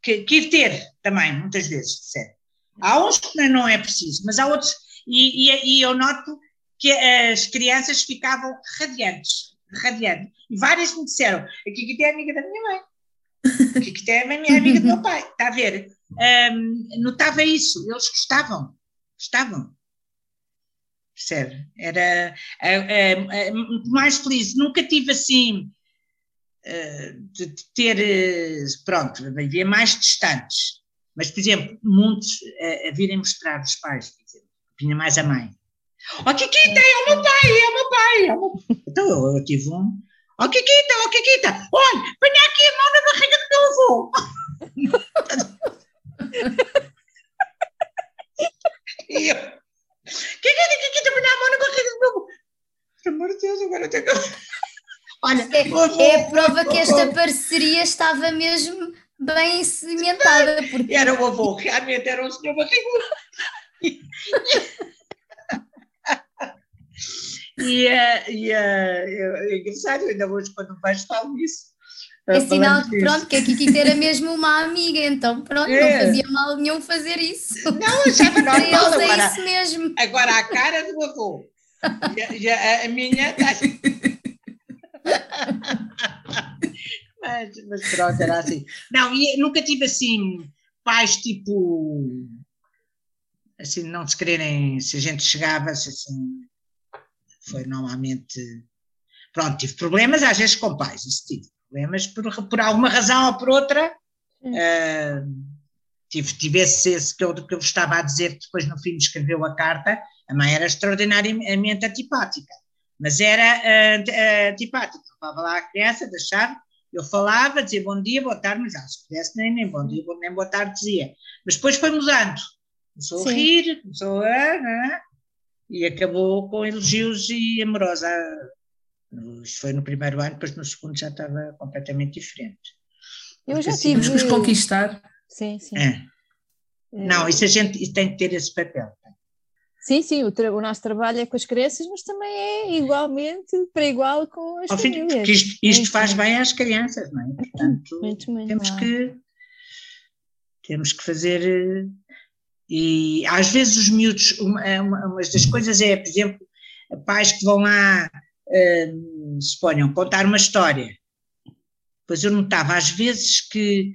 que, que ir ter também, muitas vezes, percebe? Há uns que não é preciso, mas há outros, e, e, e eu noto que as crianças ficavam radiantes, radiantes. E várias me disseram, a Kikita é amiga da minha mãe, a Kikita é a minha amiga do meu pai, (laughs) está a ver? Um, notava isso, eles gostavam, gostavam. Percebe? Era muito mais feliz. Nunca tive assim de ter, eh, pronto, havia mais distantes, mas, por exemplo, muitos a, a virem mostrar os pais, exemplo, vinha mais a mãe. Ó oh, Kikita, é o meu pai, é o meu pai. É o meu... Então eu, eu, tive um. Ó oh, Kikita, ó oh, Kikita, olha, põe aqui a mão na barriga do meu avô. e eu, Kikita, Kikita, põe a mão na barriga do meu avô. Pelo amor de Deus, agora eu tenho que. Olha, é, é a prova que esta parceria estava mesmo bem cimentada. Porque... Era o avô, realmente era o senhor barrigudo. E, uh, e uh, é engraçado, ainda hoje quando vejo falo isso. É sinal que pronto, que a Kiki era mesmo uma amiga, então pronto, é. não fazia mal nenhum fazer isso. Não, achava normal. É agora, é isso mesmo. Agora a cara do avô. E a, a, minha está (laughs) mas, mas pronto, era assim. Não, e nunca tive assim pais tipo assim, não se quererem, se a gente chegava, assim, foi normalmente. Pronto, tive problemas às vezes com pais, isso tive problemas por, por alguma razão ou por outra. Uh, tive, tive esse, esse que, eu, que eu estava a dizer, que depois no fim escreveu a carta, a mãe era extraordinariamente antipática mas era uh, antipático. Levava lá a criança, deixava, Eu falava, dizia bom dia, boa tarde, mas ah, se pudesse nem, nem bom dia, nem boa tarde dizia. Mas depois foi mudando. Começou Sim. a rir, começou a. Né? E acabou com elogios e amorosa. Isto foi no primeiro ano, depois no segundo já estava completamente diferente. Eu já assim, tive. Vamos conquistar. Sim, sim. É. Não, isso a gente tem que ter esse papel. Sim, sim, o, o, nosso trabalho é com as crianças, mas também é igualmente para igual com as Ao famílias. Fim, porque isto, isto faz bem às crianças, não é? (laughs) Portanto, muito, muito, temos que temos que fazer e às vezes os miúdos, uma, uma, uma das coisas é, por exemplo, pais que vão lá, uh, se ponham, contar uma história. Pois eu notava às vezes que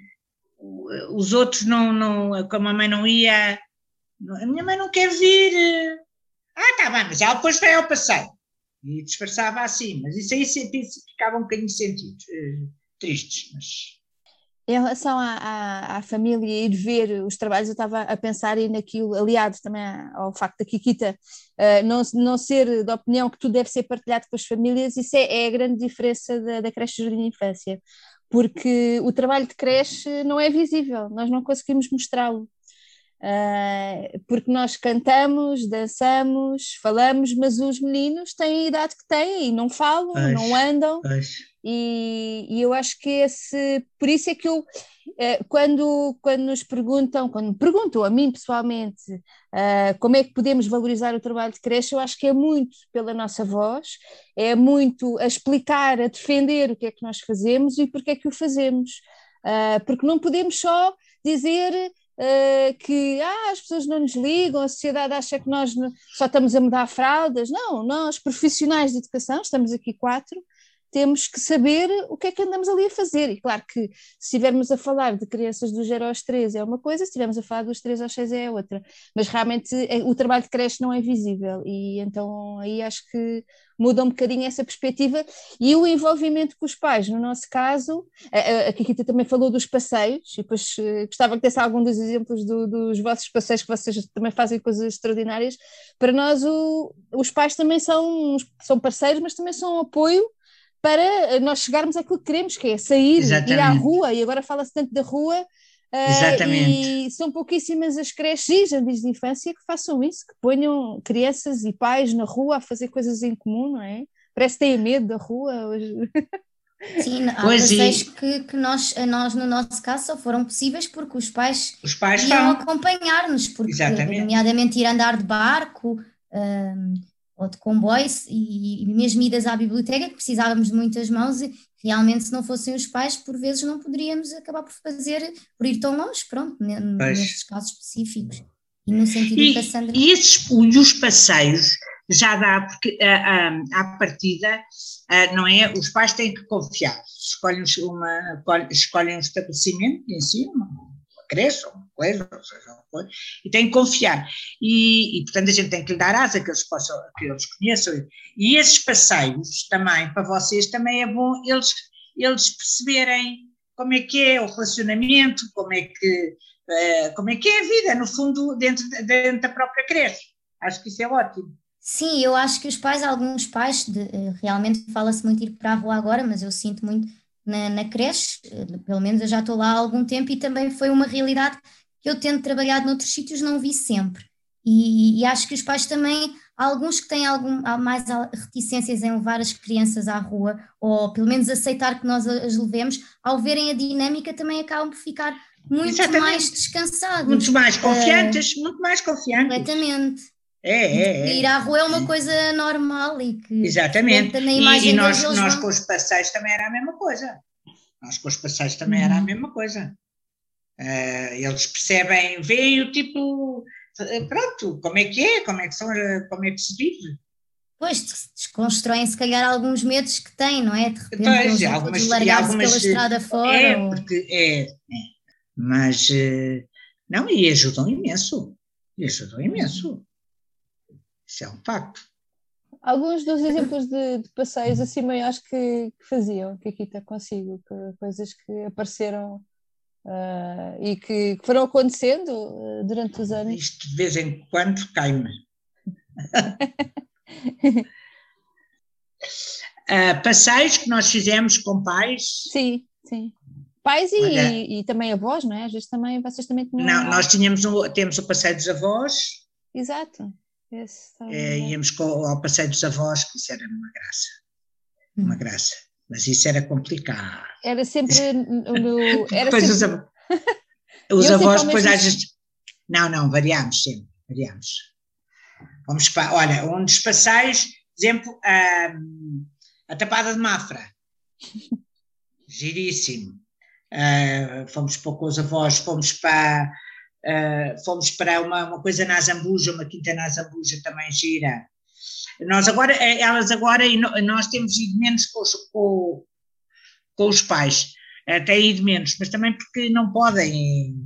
os outros não, não, como a mãe não ia, a minha mãe não quer vir. Ah, tá bem, mas ela depois vai ao passeio. E disfarçava assim, mas isso aí sempre ficava um bocadinho sentido, eh, tristes, mas... Em relação à, à, à, família ir ver os trabalhos, eu estava a pensar e naquilo, aliado também ao facto da Kikita uh, não, não ser da opinião que tudo deve ser partilhado com as famílias, isso é, é a grande diferença da, da creche de infância, porque o trabalho de creche não é visível, nós não conseguimos mostrá-lo. Uh, porque nós cantamos, dançamos, falamos, mas os meninos têm a idade que têm e não falam, não andam. E, e, eu acho que esse, por isso é que eu, uh, quando, quando nos perguntam, quando me perguntam a mim pessoalmente uh, como é que podemos valorizar o trabalho de creche, eu acho que é muito pela nossa voz, é muito a explicar, a defender o que é que nós fazemos e porque é que o fazemos. porque não podemos só dizer uh, que ah, as pessoas não nos ligam, a sociedade acha que nós só estamos a mudar fraldas. Não, nós, profissionais de educação, estamos aqui quatro, temos que saber o que é que andamos ali a fazer. E claro que se estivermos a falar de crianças dos 0 aos 3 é uma coisa, se estivermos a falar dos 3 aos 6 é outra. Mas realmente é, o trabalho de creche não é visível e então aí acho que muda um bocadinho essa perspectiva e o envolvimento com os pais. No nosso caso, a, Kikita também falou dos passeios e depois uh, gostava que desse algum dos exemplos do, dos vossos passeios que vocês também fazem coisas extraordinárias. Para nós o, os pais também são, são parceiros, mas também são um apoio para nós chegarmos àquilo que queremos, que é sair, Exatamente. ir à rua, e agora fala-se tanto da rua, uh, Exatamente. e são pouquíssimas as creches e jardins de infância que façam isso, que ponham crianças e pais na rua a fazer coisas em comum, não é? Parece que têm medo da rua hoje. (laughs) Sim, há passeios que, que nós, nós, no nosso caso, só foram possíveis porque os pais, os pais iam acompanhar-nos, porque, Exatamente. nomeadamente, ir andar de barco, um, ou de comboios e, e mesmo idas à biblioteca, que precisávamos de muitas mãos e realmente se não fossem os pais, por vezes não poderíamos acabar por fazer, por ir tão longe, pronto, nesses casos específicos. E no sentido e, que a Sandra... E esses, e os passeios já dá, porque à partida, não é, os pais têm que confiar, escolhem, uma, escolhem um estabelecimento ou uma ou seja, coisa, e tem que confiar. E, e, portanto, a gente tem que lhe dar asa que eles possam, que eles conheçam. E esses passeios também, para vocês, também é bom eles, eles perceberem como é que é o relacionamento, como é que, uh, como é, que é a vida, no fundo, dentro, dentro da própria creche. Acho que isso é ótimo. Sim, eu acho que os pais, alguns pais, de, eh, realmente fala-se muito ir para a rua agora, mas eu sinto muito na, na creche, eh, pelo menos eu já estou lá há algum tempo e também foi uma realidade que eu tendo trabalhado noutros sítios não vi sempre. E, e, acho que os pais também, alguns que têm algum, mais reticências em levar as crianças à rua, ou pelo menos aceitar que nós as levemos, ao verem a dinâmica também acabam por ficar muito Exatamente. mais descansados. Muito mais confiantes, uh, muito mais confiantes. Completamente. É, é, é. Ir à rua é uma coisa normal e que. Exatamente. E, e nós, nós vão... com os passeios também era a mesma coisa. Nós com os passeios também uhum. era a mesma coisa. Uh, eles percebem, veem o tipo. Pronto, como é que é, como é que, são, como é que se vive. Pois, desconstroem se calhar alguns medos que têm, não é? De repente pois, algumas, largar-se pela estrada fora. É, ou... porque é, é. Mas, não, e ajudam imenso. E ajudam imenso. Isso é um facto. Alguns dos exemplos de, de passeios assim maiores que, que faziam, que aqui está consigo, que, coisas que apareceram uh, e que, foram acontecendo uh, durante os anos. Isto de vez em quando cai-me. uh, (laughs) passeios que nós fizemos com pais. Sim, Sim. Pais e, e, e, também avós, não é? Às vezes também, vocês também tinham... Não, nós tínhamos um, temos o passeio dos avós. Exato. Esse, é, íamos com, ao passeio dos avós, que isso era uma graça. Hum. Uma graça. Mas isso era complicado. Era sempre no... (laughs) Era depois sempre... os, (laughs) avós, os avós depois às vezes... Não, não, variámos sempre, variámos. Vamos para, olha, um dos passeios, exemplo, a, a Tapada de Mafra. (laughs) Giríssimo. Uh, fomos para com os avós, fomos para, uh, fomos para uma, uma coisa na Zambuja, uma quinta na Zambuja também gira. Nós agora, eh, elas agora, nós temos ido menos com os, com, com os pais, até ido menos, mas também porque não podem.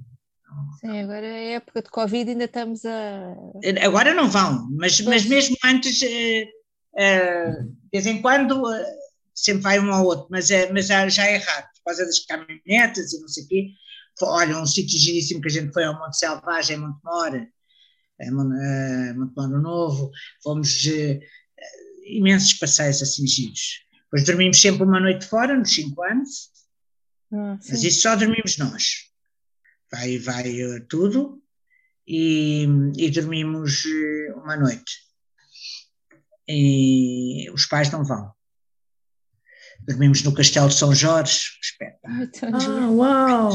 Sim, agora é época de Covid, ainda estamos a. Agora não vão, mas, mas mesmo antes, uh, de vez em quando, sempre vai um ao outro, mas, é, mas já, é raro por causa das caminhonetas e não sei o quê. Olha, um sítio giríssimo que a gente foi ao Monte Selvagem, em Montemor, em Montemor Novo, fomos uh, imensos passeios assim giros. Depois dormimos sempre uma noite fora, nos 5 anos, ah, mas isso só dormimos nós. Vai, vai uh, tudo e, e dormimos uh, uma noite. E os pais não vão. Dormimos no Castelo de São Jorge, espetáculo. Ah, uau!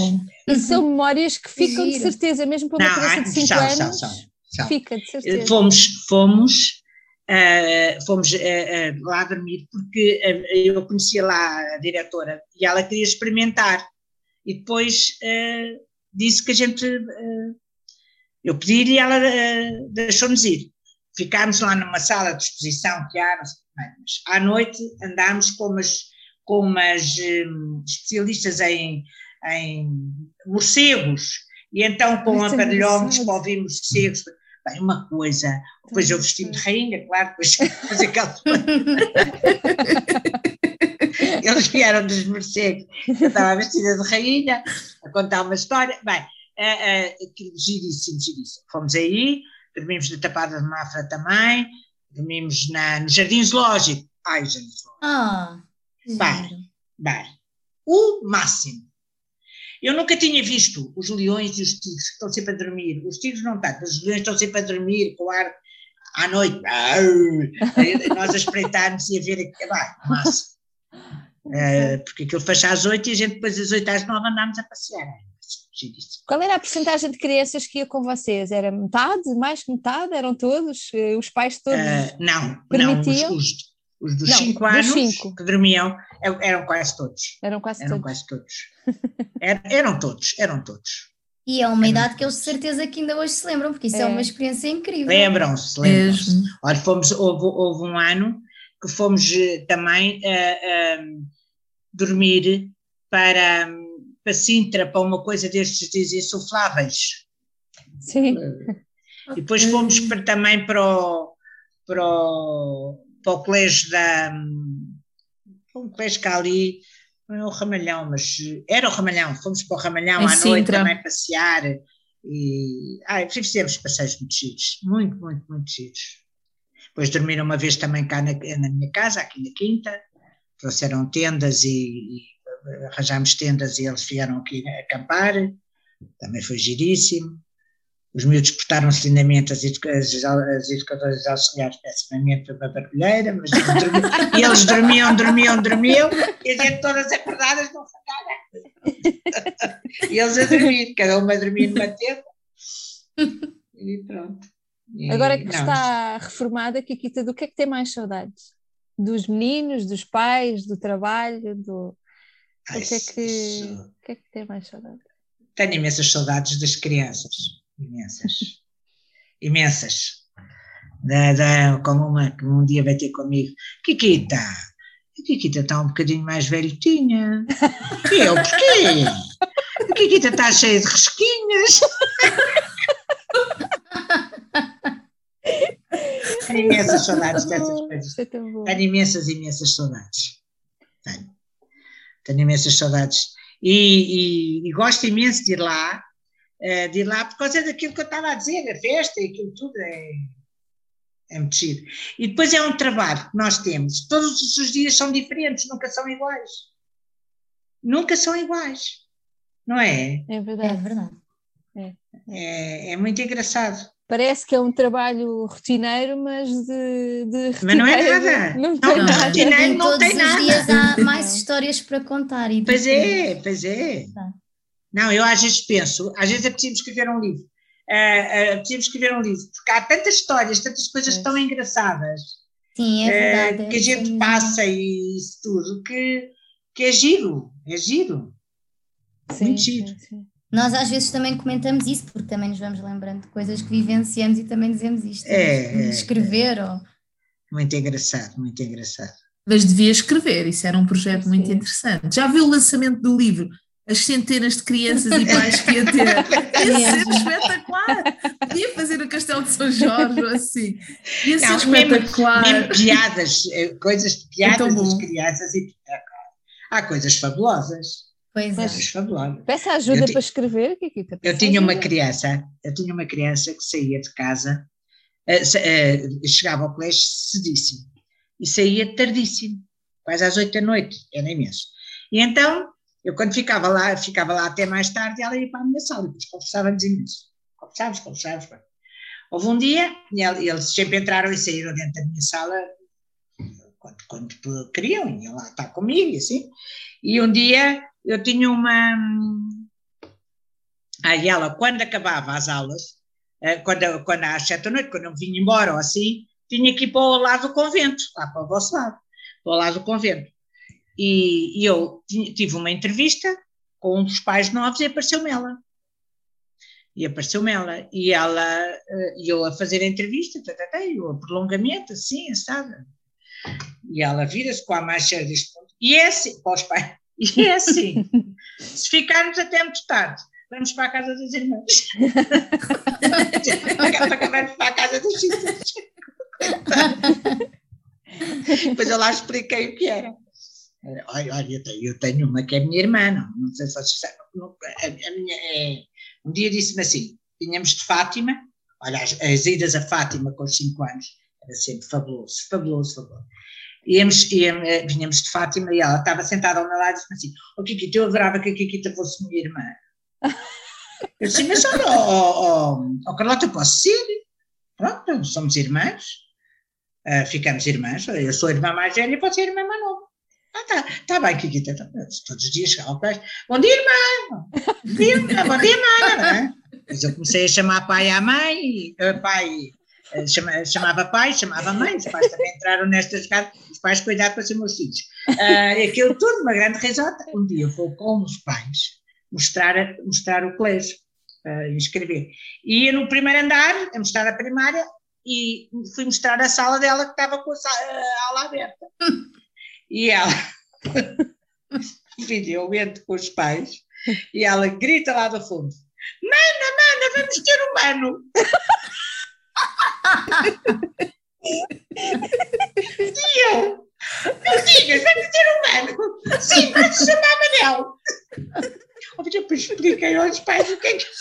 E são memórias que ficam de certeza, mesmo para uma criança de 5 anos. São, são, Fica, de certeza. Fomos, fomos, uh, fomos uh, uh, lá dormir porque eu conhecia lá a diretora e ela queria experimentar. E depois disse que a gente. eu pedi e ela deixou-nos ir. Ficámos lá numa sala de exposição que há, mas à noite andámos com umas com umas um, especialistas em, em morcegos, e então com aparelhómetros para ouvir morcegos. Bem, uma coisa. Depois eu vesti-me de rainha, claro, depois, (laughs) depois aquela. Eles vieram dos morcegos. Eu estava vestida de rainha, a contar uma história. Bem, uh, uh, giríssimo, giríssimo. Fomos aí, dormimos na Tapada de Mafra também, dormimos na, no Jardim Zoológico. Ai, Jardim Zoológico. Ah. Bar, bar. O máximo. Eu nunca tinha visto os leões e os tigres que estão sempre a dormir. Os tigres não tanto, mas os leões estão sempre a dormir com o ar à noite. Nós a espreitarmos e a ver aquilo. Vai, máximo. Uh, porque aquilo fecha às oito e a gente depois às oito às nove andámos a passear. Qual era a porcentagem de crianças que ia com vocês? Era metade, mais que metade? Eram todos? Eh, os pais todos? Uh, não, permitiam? não. Os, os, os dos 5 anos cinco. que dormiam eram quase todos. Eram quase eram todos. Quase todos. Eram, eram todos, eram todos. E é uma eram idade que eus de certeza que ainda hoje se lembram, porque isso é, é uma experiência incrível. Lembram-se, lembram-se. Olha, fomos, houve, houve, um ano que fomos eh, também uh, uh, dormir para, para Sintra, para uma coisa destes desinsufláveis. Sim. Uh, e depois fomos para, também para o, para o para o colégio da. Um colégio que ali, não é o Ramalhão, mas era o Ramalhão, fomos para o Ramalhão em à Sintra. noite também passear. E ai, fizemos passeios muito giros, muito, muito, muito giros. Depois dormiram uma vez também cá na, na minha casa, aqui na Quinta, trouxeram tendas e, e arranjámos tendas e eles vieram aqui acampar, também foi giríssimo. Os miúdos portaram-se lindamente, as, as, as educadoras auxiliares pessimamente uma barulheira, mas e eles dormiam, dormiam, dormiam, e a gente todas acordadas não sacada. e eles a dormir, cada uma a dormir numa tenda. E pronto. E, Agora que não, está reformada, Kikita, do que é que tem mais saudades? Dos meninos, dos pais, do trabalho, do... Ai, o, que é que, isso... o que é que tem mais saudades? Tenho imensas saudades das crianças imensas, imensas. Da, da, como uma que um dia vai ter comigo, Kikita, a Kikita está um bocadinho mais velhotinha. E eu, porquê? A Kikita está cheia de resquinhas. Tenho imensas saudades dessas coisas. É Tenho imensas, imensas saudades. Tenho. Tenho imensas saudades. E, e, e gosto imenso de ir lá, uh, de lá por causa daquilo que eu estava a dizer, a festa e aquilo tudo é, é giro. E depois é um trabalho que nós temos, todos os dias são diferentes, nunca são iguais. nunca são iguais, não é? É É verdade. verdade. É, é muito engraçado. Parece que é um trabalho rotineiro, mas de, de Mas não é nada. Não Não, tem não, nada. rotineiro não todos tem os nada. dias há mais histórias para contar. E Pois é, pois é. Tá. Não, eu às vezes penso, às vezes é preciso escrever um livro. É, é preciso escrever um livro, porque há tantas histórias, tantas coisas É. tão engraçadas Sim, é eh, verdade. que a é gente passa e isso tudo, que, que é giro, é giro. Sim, Muito sim, giro. sim. Nós às vezes também comentamos isso, porque também nos vamos lembrando de coisas que vivenciamos e também dizemos isto. É, é, escrever ou. Muito engraçado, muito engraçado. Mas devia escrever, isso era um projeto muito Sim. interessante. Já viu o lançamento do livro? As centenas de crianças e pais que ia ter. (laughs) Ia ser espetacular. Podia fazer o Castelo de São Jorge ou assim. Ia ser Não, mesmo- espetacular. Mesmo piadas, eh, coisas, piadas tão das crianças e há coisas fabulosas, Pois é. coisas fabulosas. Peça ajuda Eu para escrever, Kikita. Eu tinha uma criança, eu tinha uma criança que saía de casa, eh, eh, chegava ao colégio cedíssimo e saía tardíssimo, quase às oito da noite, era imenso. E então, eu quando ficava lá, ficava lá até mais tarde, ela ia para a minha sala depois conversávamos imenso. Conversávamos, conversávamos. Houve um dia, el- eles sempre entraram e saíram dentro da minha sala quando, quando queriam, iam lá estar comigo assim. E um dia eu tinha uma. Aí ela, quando acabava as aulas, eh, quando, quando às sete da noite, quando eu vinha embora ou assim, tinha que ir para o lado do convento, lá para o vosso lado, para o lado do convento. E, e eu tive uma entrevista com um dos pais novos e apareceu-me ela. E apareceu-me ela. E ela, eh, e eu a fazer a entrevista, tá, tá, tá, e o prolongamento, assim, sabe? E ela vira-se com a mais cheia deste ponto. E é assim, para os pais, (laughs) e é assim. Se ficarmos até muito tarde, vamos para a casa das irmãs. (laughs) Vamos para a casa dos filhos. Depois (laughs) eu lá expliquei o que era. Olha, olha eu, tenho, eu tenho uma que é minha irmã, não, não sei se vocês sabem. não- A, a minha é, um dia disse-me assim: vinhamos de Fátima, olha, as, as idas a Fátima com os 5 anos, era sempre fabuloso, fabuloso, fabuloso. Íamos, íamos, eh, vinhamos de Fátima e ela estava sentada ao meu lado e disse assim: Ó Kikita, eu adorava que a Kikita fosse minha irmã. (laughs) Eu disse, mas olha, ó, ó, ó, Carlota, eu posso ser? Pronto, somos irmãs, ah, ficamos irmãs, eu sou a irmã mais velha e pode ser a irmã mais nova. Ah, tá, tá bem, Kikita, tá, todos os dias chegava ao colégio, bom dia, irmã, bom dia, irmã, bom dia, é? Depois eu comecei a chamar pai à mãe, e, ah, pai, ah, chama- chamava pai, chamava mãe, os pais também entraram nestas casas, os pais cuidaram para ser meus filhos. Ah, e aquilo tudo, uma grande risota. Um dia eu vou com os pais mostrar, mostrar o colégio, para inscrever. E ia no primeiro andar, a mostrar a primária, e fui mostrar a sala dela que estava com a, sa- a aula aberta. E ela, (laughs) entro com os pais, e ela grita lá do fundo: Mana, mana, vamos ter um mano. (laughs) e eu, não digas, vamos ter um mano. Sim, se chamar Manel. Depois expliquei aos pais o que é que (laughs)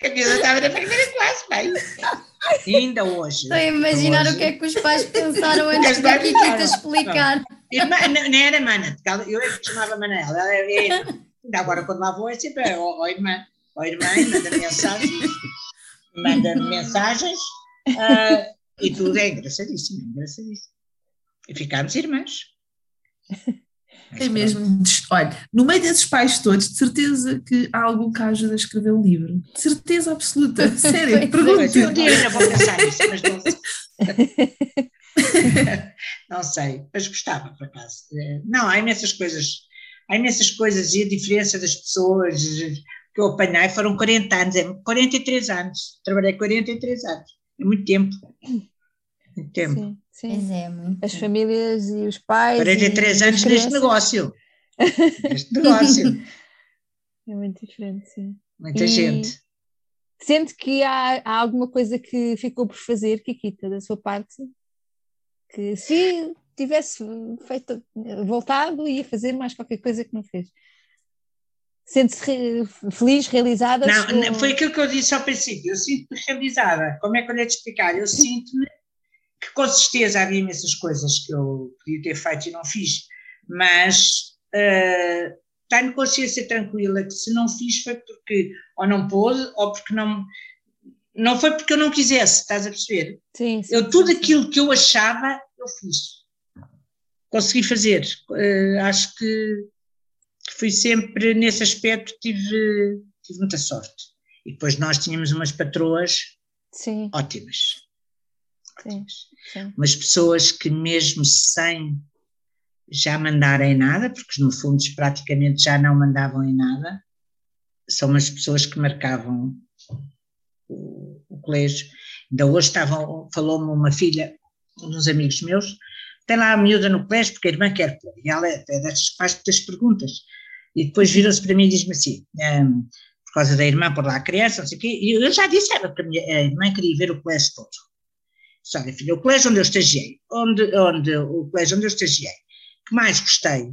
que a miúda estava na primeira classe, bem. Ainda hoje. Estou a imaginar hoje, o que é que os pais pensaram antes Kikita pensaram. explicar. Irmã, não, não era mana, eu é que chamava Manela. Ela é, ainda agora quando lá vou é sempre, ó, ó irmã, ó irmã, manda mensagens, manda mensagens, ah, e tudo é engraçadíssimo, é engraçadíssimo. E ficámos irmãs. Pronto. mesmo. Olha, no meio desses pais todos, de certeza que há algum que ajuda a escrever um livro. De certeza absoluta. (laughs) Sério, é. Eu pergunto. dia ainda vou pensar nisso, mas não sei. (laughs) não sei, mas gostava, por acaso. Eh, Não, há imensas coisas, há imensas coisas e a diferença das pessoas que eu apanhei foram 40 anos, é 43 anos, trabalhei 43 anos, é muito tempo, muito tempo. Sim, sim. Pois é, muito. As famílias e os pais. 43 e anos neste negócio, (laughs) neste negócio, É muito diferente, sim. muita E- gente. Sente que há, há alguma coisa que ficou por fazer, Kikita, da sua parte? Que se tivesse feito, voltado, ia fazer mais qualquer coisa que não fez. Sente-se re- feliz, realizada? Não, não, foi aquilo que eu disse ao princípio. Eu sinto-me realizada. Como é que eu lhe explicar? Eu sinto-me que com certeza havia imensas coisas que eu podia ter feito e não fiz, mas uh, tenho consciência tranquila que se não fiz foi porque ou não pôde ou porque não não foi porque eu não quisesse, estás a perceber? Sim, sim, eu tudo sim, aquilo que eu achava eu fiz, consegui fazer. Uh, acho que fui sempre nesse aspecto tive tive muita sorte. E depois nós tínhamos umas patroas sim. ótimas. Umas pessoas que mesmo sem já mandarem nada, porque no fundo praticamente já não mandavam em nada, são umas pessoas que marcavam o, o colégio. Ainda hoje estavam, falou-me uma filha, dos amigos meus, tem lá a miúda no colégio porque a irmã quer pôr, e ela é das faz muitas perguntas. E depois virou-se para mim e diz-me assim, um, por causa da irmã pôr lá a criança, não sei o quê, e eu já disse ela para a minha a irmã queria ver o colégio todo. Só, filha, o colégio onde eu estagiei, onde, onde, o colégio onde eu estagiei, que mais gostei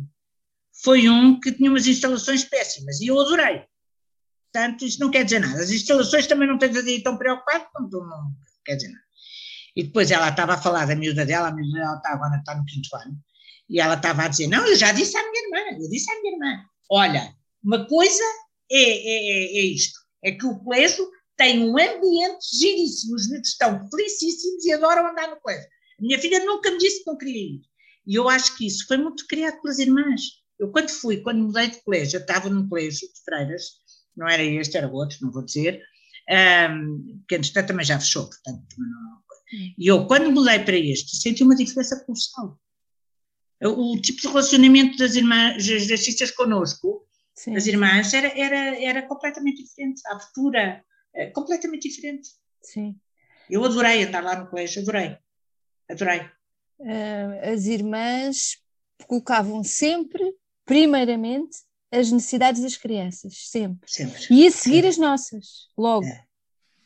foi um que tinha umas instalações péssimas e eu adorei. Portanto, isso não quer dizer nada. As instalações também não tens a ir tão preocupado, não, não quer dizer nada. E depois ela estava a falar da miúda dela, a miúda dela está agora está no quinto ano, e ela estava a dizer: Não, eu já disse à minha irmã, eu disse à minha irmã: Olha, uma coisa é, é, é, é isto, é que o colégio tem um ambiente giríssimo, os miúdos estão felicíssimos e adoram andar no colégio. A minha filha nunca me disse que não queria ir. E eu acho que isso foi muito criado pelas irmãs. Eu, quando fui, quando mudei de colégio, eu estava num colégio de freiras, não era este, era outro, não vou dizer, um, que entretanto também já fechou, portanto não. E eu, quando mudei para este, senti uma diferença colossal. O, tipo de relacionamento das irmãs, das sisters connosco, Sim. das irmãs, era, era, era completamente diferente. A abertura, é, completamente diferente. Sim. Eu adorei andar lá no colégio, adorei. Adorei. Uh, as irmãs colocavam sempre, primeiramente, as necessidades das crianças, sempre. sempre. E a seguir as nossas, logo, é.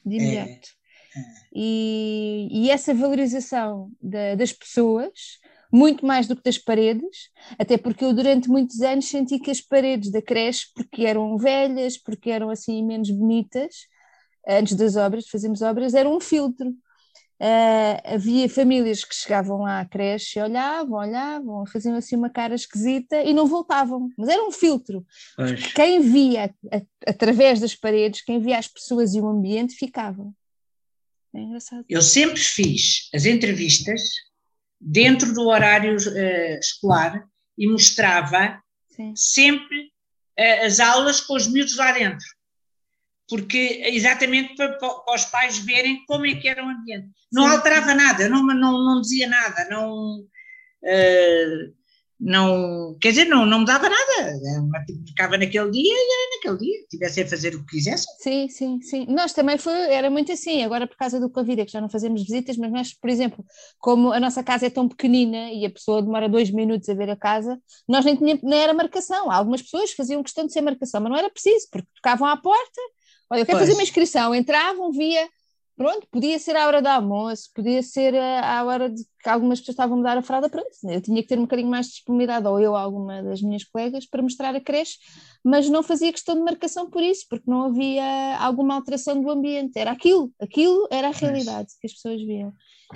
de imediato. É. É. E, e, essa valorização da, das pessoas, muito mais do que das paredes, até porque eu durante muitos anos senti que as paredes da creche, porque eram velhas, porque eram assim menos bonitas, antes das obras, fazemos obras, era um filtro. Uh, havia famílias que chegavam lá à creche e olhavam, olhavam, faziam assim uma cara esquisita e não voltavam, mas era um filtro. Quem via a, através das paredes, quem via as pessoas e o ambiente, ficava. É engraçado. Eu sempre fiz as entrevistas dentro do horário uh, escolar e mostrava Sim. sempre uh, as aulas com os miúdos lá dentro porque exatamente para, para, os pais verem como é que era o ambiente. Não Sim. alterava nada, não, não, não dizia nada, não, uh, não quer dizer, não, não mudava nada, ficava naquele dia e era naquele dia, tivesse a fazer o que quisesse. Sim, sim, sim. Nós também foi, era muito assim, agora por causa do Covid, é que já não fazemos visitas, mas nós, por exemplo, como a nossa casa é tão pequenina e a pessoa demora dois minutos a ver a casa, nós nem, tínhamos, nem era marcação. Algumas pessoas faziam questão de ser marcação, mas não era preciso, porque tocavam à porta Olha, eu quero pois. fazer uma inscrição, entravam, via, pronto, podia ser à hora do almoço, podia ser eh, à hora de que algumas pessoas estavam a mudar a fralda, pronto, eu tinha que ter um bocadinho mais de disponibilidade, ou eu, ou alguma das minhas colegas, para mostrar a creche, mas não fazia questão de marcação por isso, porque não havia alguma alteração do ambiente, era aquilo, aquilo era a realidade que as pessoas viam.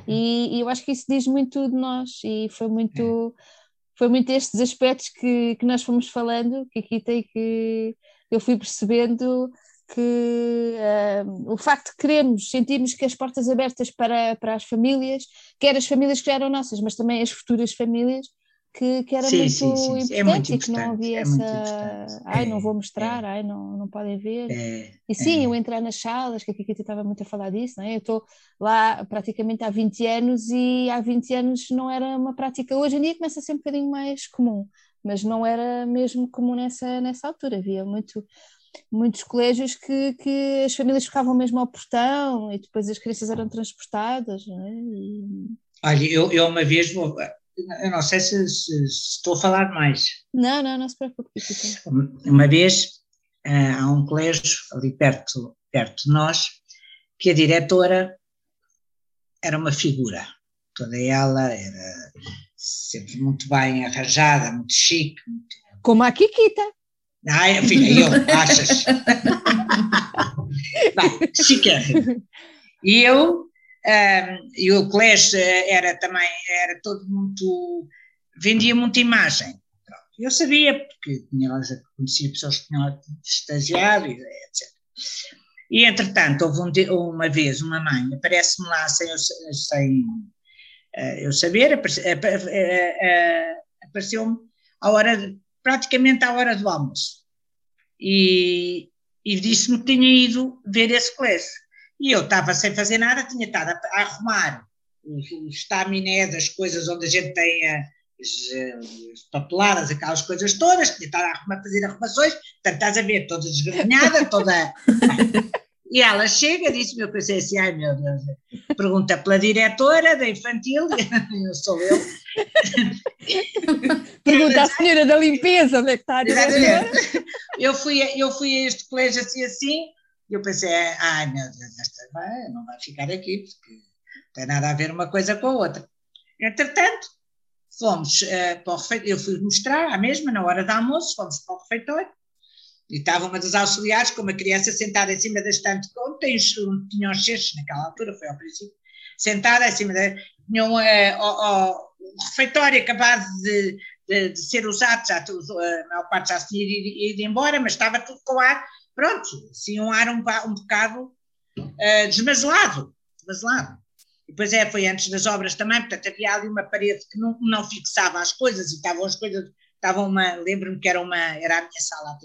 E, e eu acho que isso diz muito de nós, e foi muito... É. Foi muito estes aspectos que, que nós fomos falando, que aqui tem que eu fui percebendo que uh, o facto de queremos, sentirmos que as portas abertas para, para as famílias, quer as famílias que já eram nossas, mas também as futuras famílias, que, que era sim, muito, sim, sim. Importante, é muito importante e que não havia é essa ai, não vou mostrar, é. ai, não, não podem ver. É, e sim, eu entrar nas salas, que a Kiki estava muito a falar disso, não é? eu estou lá praticamente há 20 anos e há 20 anos não era uma prática, hoje em dia começa a ser um bocadinho mais comum, mas não era mesmo comum nessa, nessa altura, havia muito muitos colégios que, que as famílias ficavam mesmo ao portão e depois as crianças eram transportadas. Não é? e... Olha, eu, eu uma vez vou, eu não sei se, se, estou a falar mais. Não, não, não se preocupe. Uma vez uh, há um colégio ali perto, perto de nós que a diretora era uma figura. Toda ela era sempre muito bem arranjada, muito chique. Muito... Como a Kikita. Ai, filha, eu, (laughs) achas? Vai, chiquérrimo. E eu, um, e o colégio era também, era todo muito, vendia muita imagem. Eu sabia, porque tinha, conhecia pessoas que tinham estagiado, etc. E, entretanto, houve um, uma vez uma mãe, aparece-me lá sem, sem uh, eu saber, apareceu-me à hora, praticamente à hora do almoço. E, e disse-me que tinha ido ver esse colégio. E eu estava sem fazer nada, tinha estado a, a arrumar os, os estaminé das coisas onde a gente tem as, as papeladas, aquelas coisas todas, tinha estado a, arrumar, fazer arrumações, portanto estás a ver toda desgrenhada, toda. (laughs) E ela chega, disse-me, eu pensei assim, ai meu Deus, pergunta pela diretora da infantil, (laughs) eu sou eu. (laughs) Pergunta à senhora da limpeza, onde é que está a diretora? Eu fui, eu fui a este colégio assim, assim, e eu pensei, ai meu Deus, esta vai, não vai ficar aqui, porque não tem nada a ver uma coisa com a outra. Entretanto, fomos uh, para o refeitório, eu fui mostrar, à mesma, na hora do almoço, fomos para o refeitório, e estava uma das auxiliares com uma criança sentada em cima da estante, onde tem, tinha os cestos naquela altura, foi ao princípio, sentada em cima da. Tinham uh, o, o, refeitório acabado de, de, de, ser usado, já, a maior parte já se tinha ido, ido, embora, mas estava tudo com ar, pronto, assim, um ar um, um bocado uh, desmazelado. desmazelado. É, foi antes das obras também, portanto havia ali uma parede que não, não fixava as coisas e estavam as coisas, estavam uma, lembro-me que era uma, era a minha sala,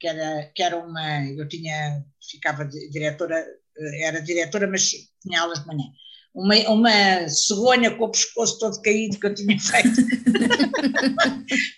que era, que era uma, eu tinha, ficava diretora, eh, era diretora, mas tinha aulas de manhã. Uma, uma cegonha com o pescoço todo caído que eu tinha (laughs) feito,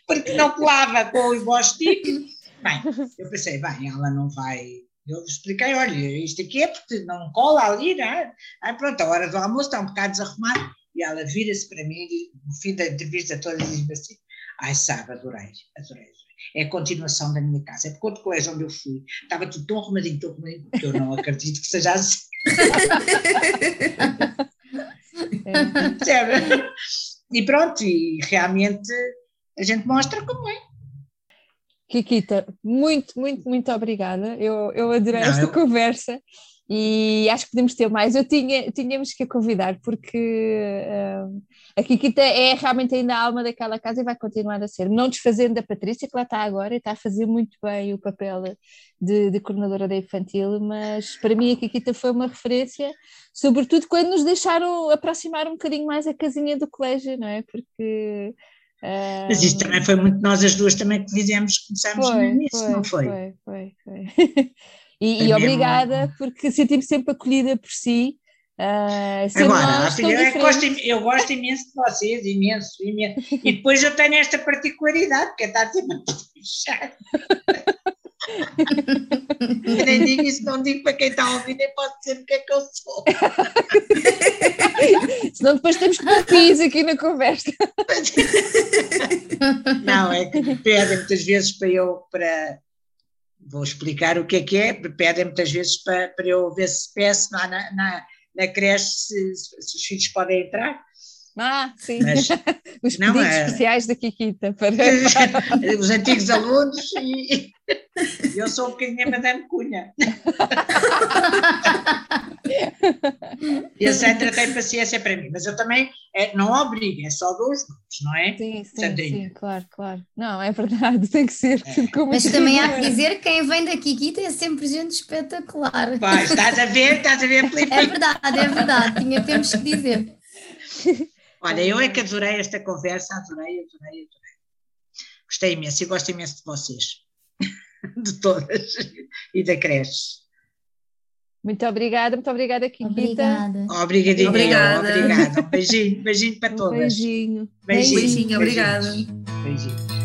porque não colava com o embostique. Bem, eu pensei, bem, ela não vai. Eu expliquei, olha, isto aqui é porque não cola ali, não é? Aí pronto, a hora do almoço está um bocado desarrumado. E ela vira-se para mim, no fim da entrevista toda, diz-me assim: Ai, sabe, adorei, adorei é a continuação da minha casa. É porque quando o colégio onde eu fui estava tudo tão arrumadinho, tão arrumadinho, que eu não acredito que seja assim. (laughs) é. E pronto, e realmente a gente mostra como é. Kikita, muito, muito, muito obrigada. Eu, eu adorei não, esta eu... conversa e acho que podemos ter mais. Eu tinha, tínhamos que a convidar porque uh, a Kikita é realmente ainda a alma daquela casa e vai continuar a ser, não desfazendo da Patrícia, que lá está agora e está a fazer muito bem o papel de, de coordenadora da infantil, mas para mim a Kikita foi uma referência, sobretudo quando nos deixaram aproximar um bocadinho mais a casinha do colégio, não é? Porque uh, mas isso também foi muito nós as duas também que fizemos, começámos foi, nisso, foi, não foi? Foi, foi, foi. (laughs) E, e obrigada, porque senti-me sempre acolhida por si. Uh, Agora, filha, eu, gosto, eu gosto imenso de vocês, imenso, imenso. E depois eu tenho esta particularidade, que é estar sempre a puxar. nem digo isso, não digo para quem está a ouvir, nem posso dizer o que é que eu sou. (laughs) Senão depois temos que pôr aqui na conversa. não, é que pedem muitas vezes para eu, para, vou explicar o que é que é, pedem muitas vezes para, para eu ver se peço na, na, na creche se, se, os filhos podem entrar. Ah, sim. Mas, (laughs) os não, pedidos é... especiais da Kikita para... (laughs) os antigos alunos e eu sou um bocadinho a Madame Cunha. e a Sandra tem paciência para mim, mas eu também é, não obrigo, é só dois grupos, não é? Sim, sim, sim, claro, claro. Não, é verdade, (laughs) tem que ser. É. Mas também há que dizer que quem vem da Kikita é sempre gente espetacular. Vai, estás a ver, estás a ver, Felipe? É verdade, é verdade, Tinha, temos que dizer. Olha, eu é que adorei esta conversa, adorei, adorei, adorei. Gostei imenso e gosto imenso de vocês, (laughs) de todas e da creche. Muito obrigada, muito obrigada, Kikita. Obrigada. Obrigadinho, obrigada. obrigada. Um beijinho, beijinho para todas. beijinho. Beijinho, beijinho, beijinho obrigada. Beijinho.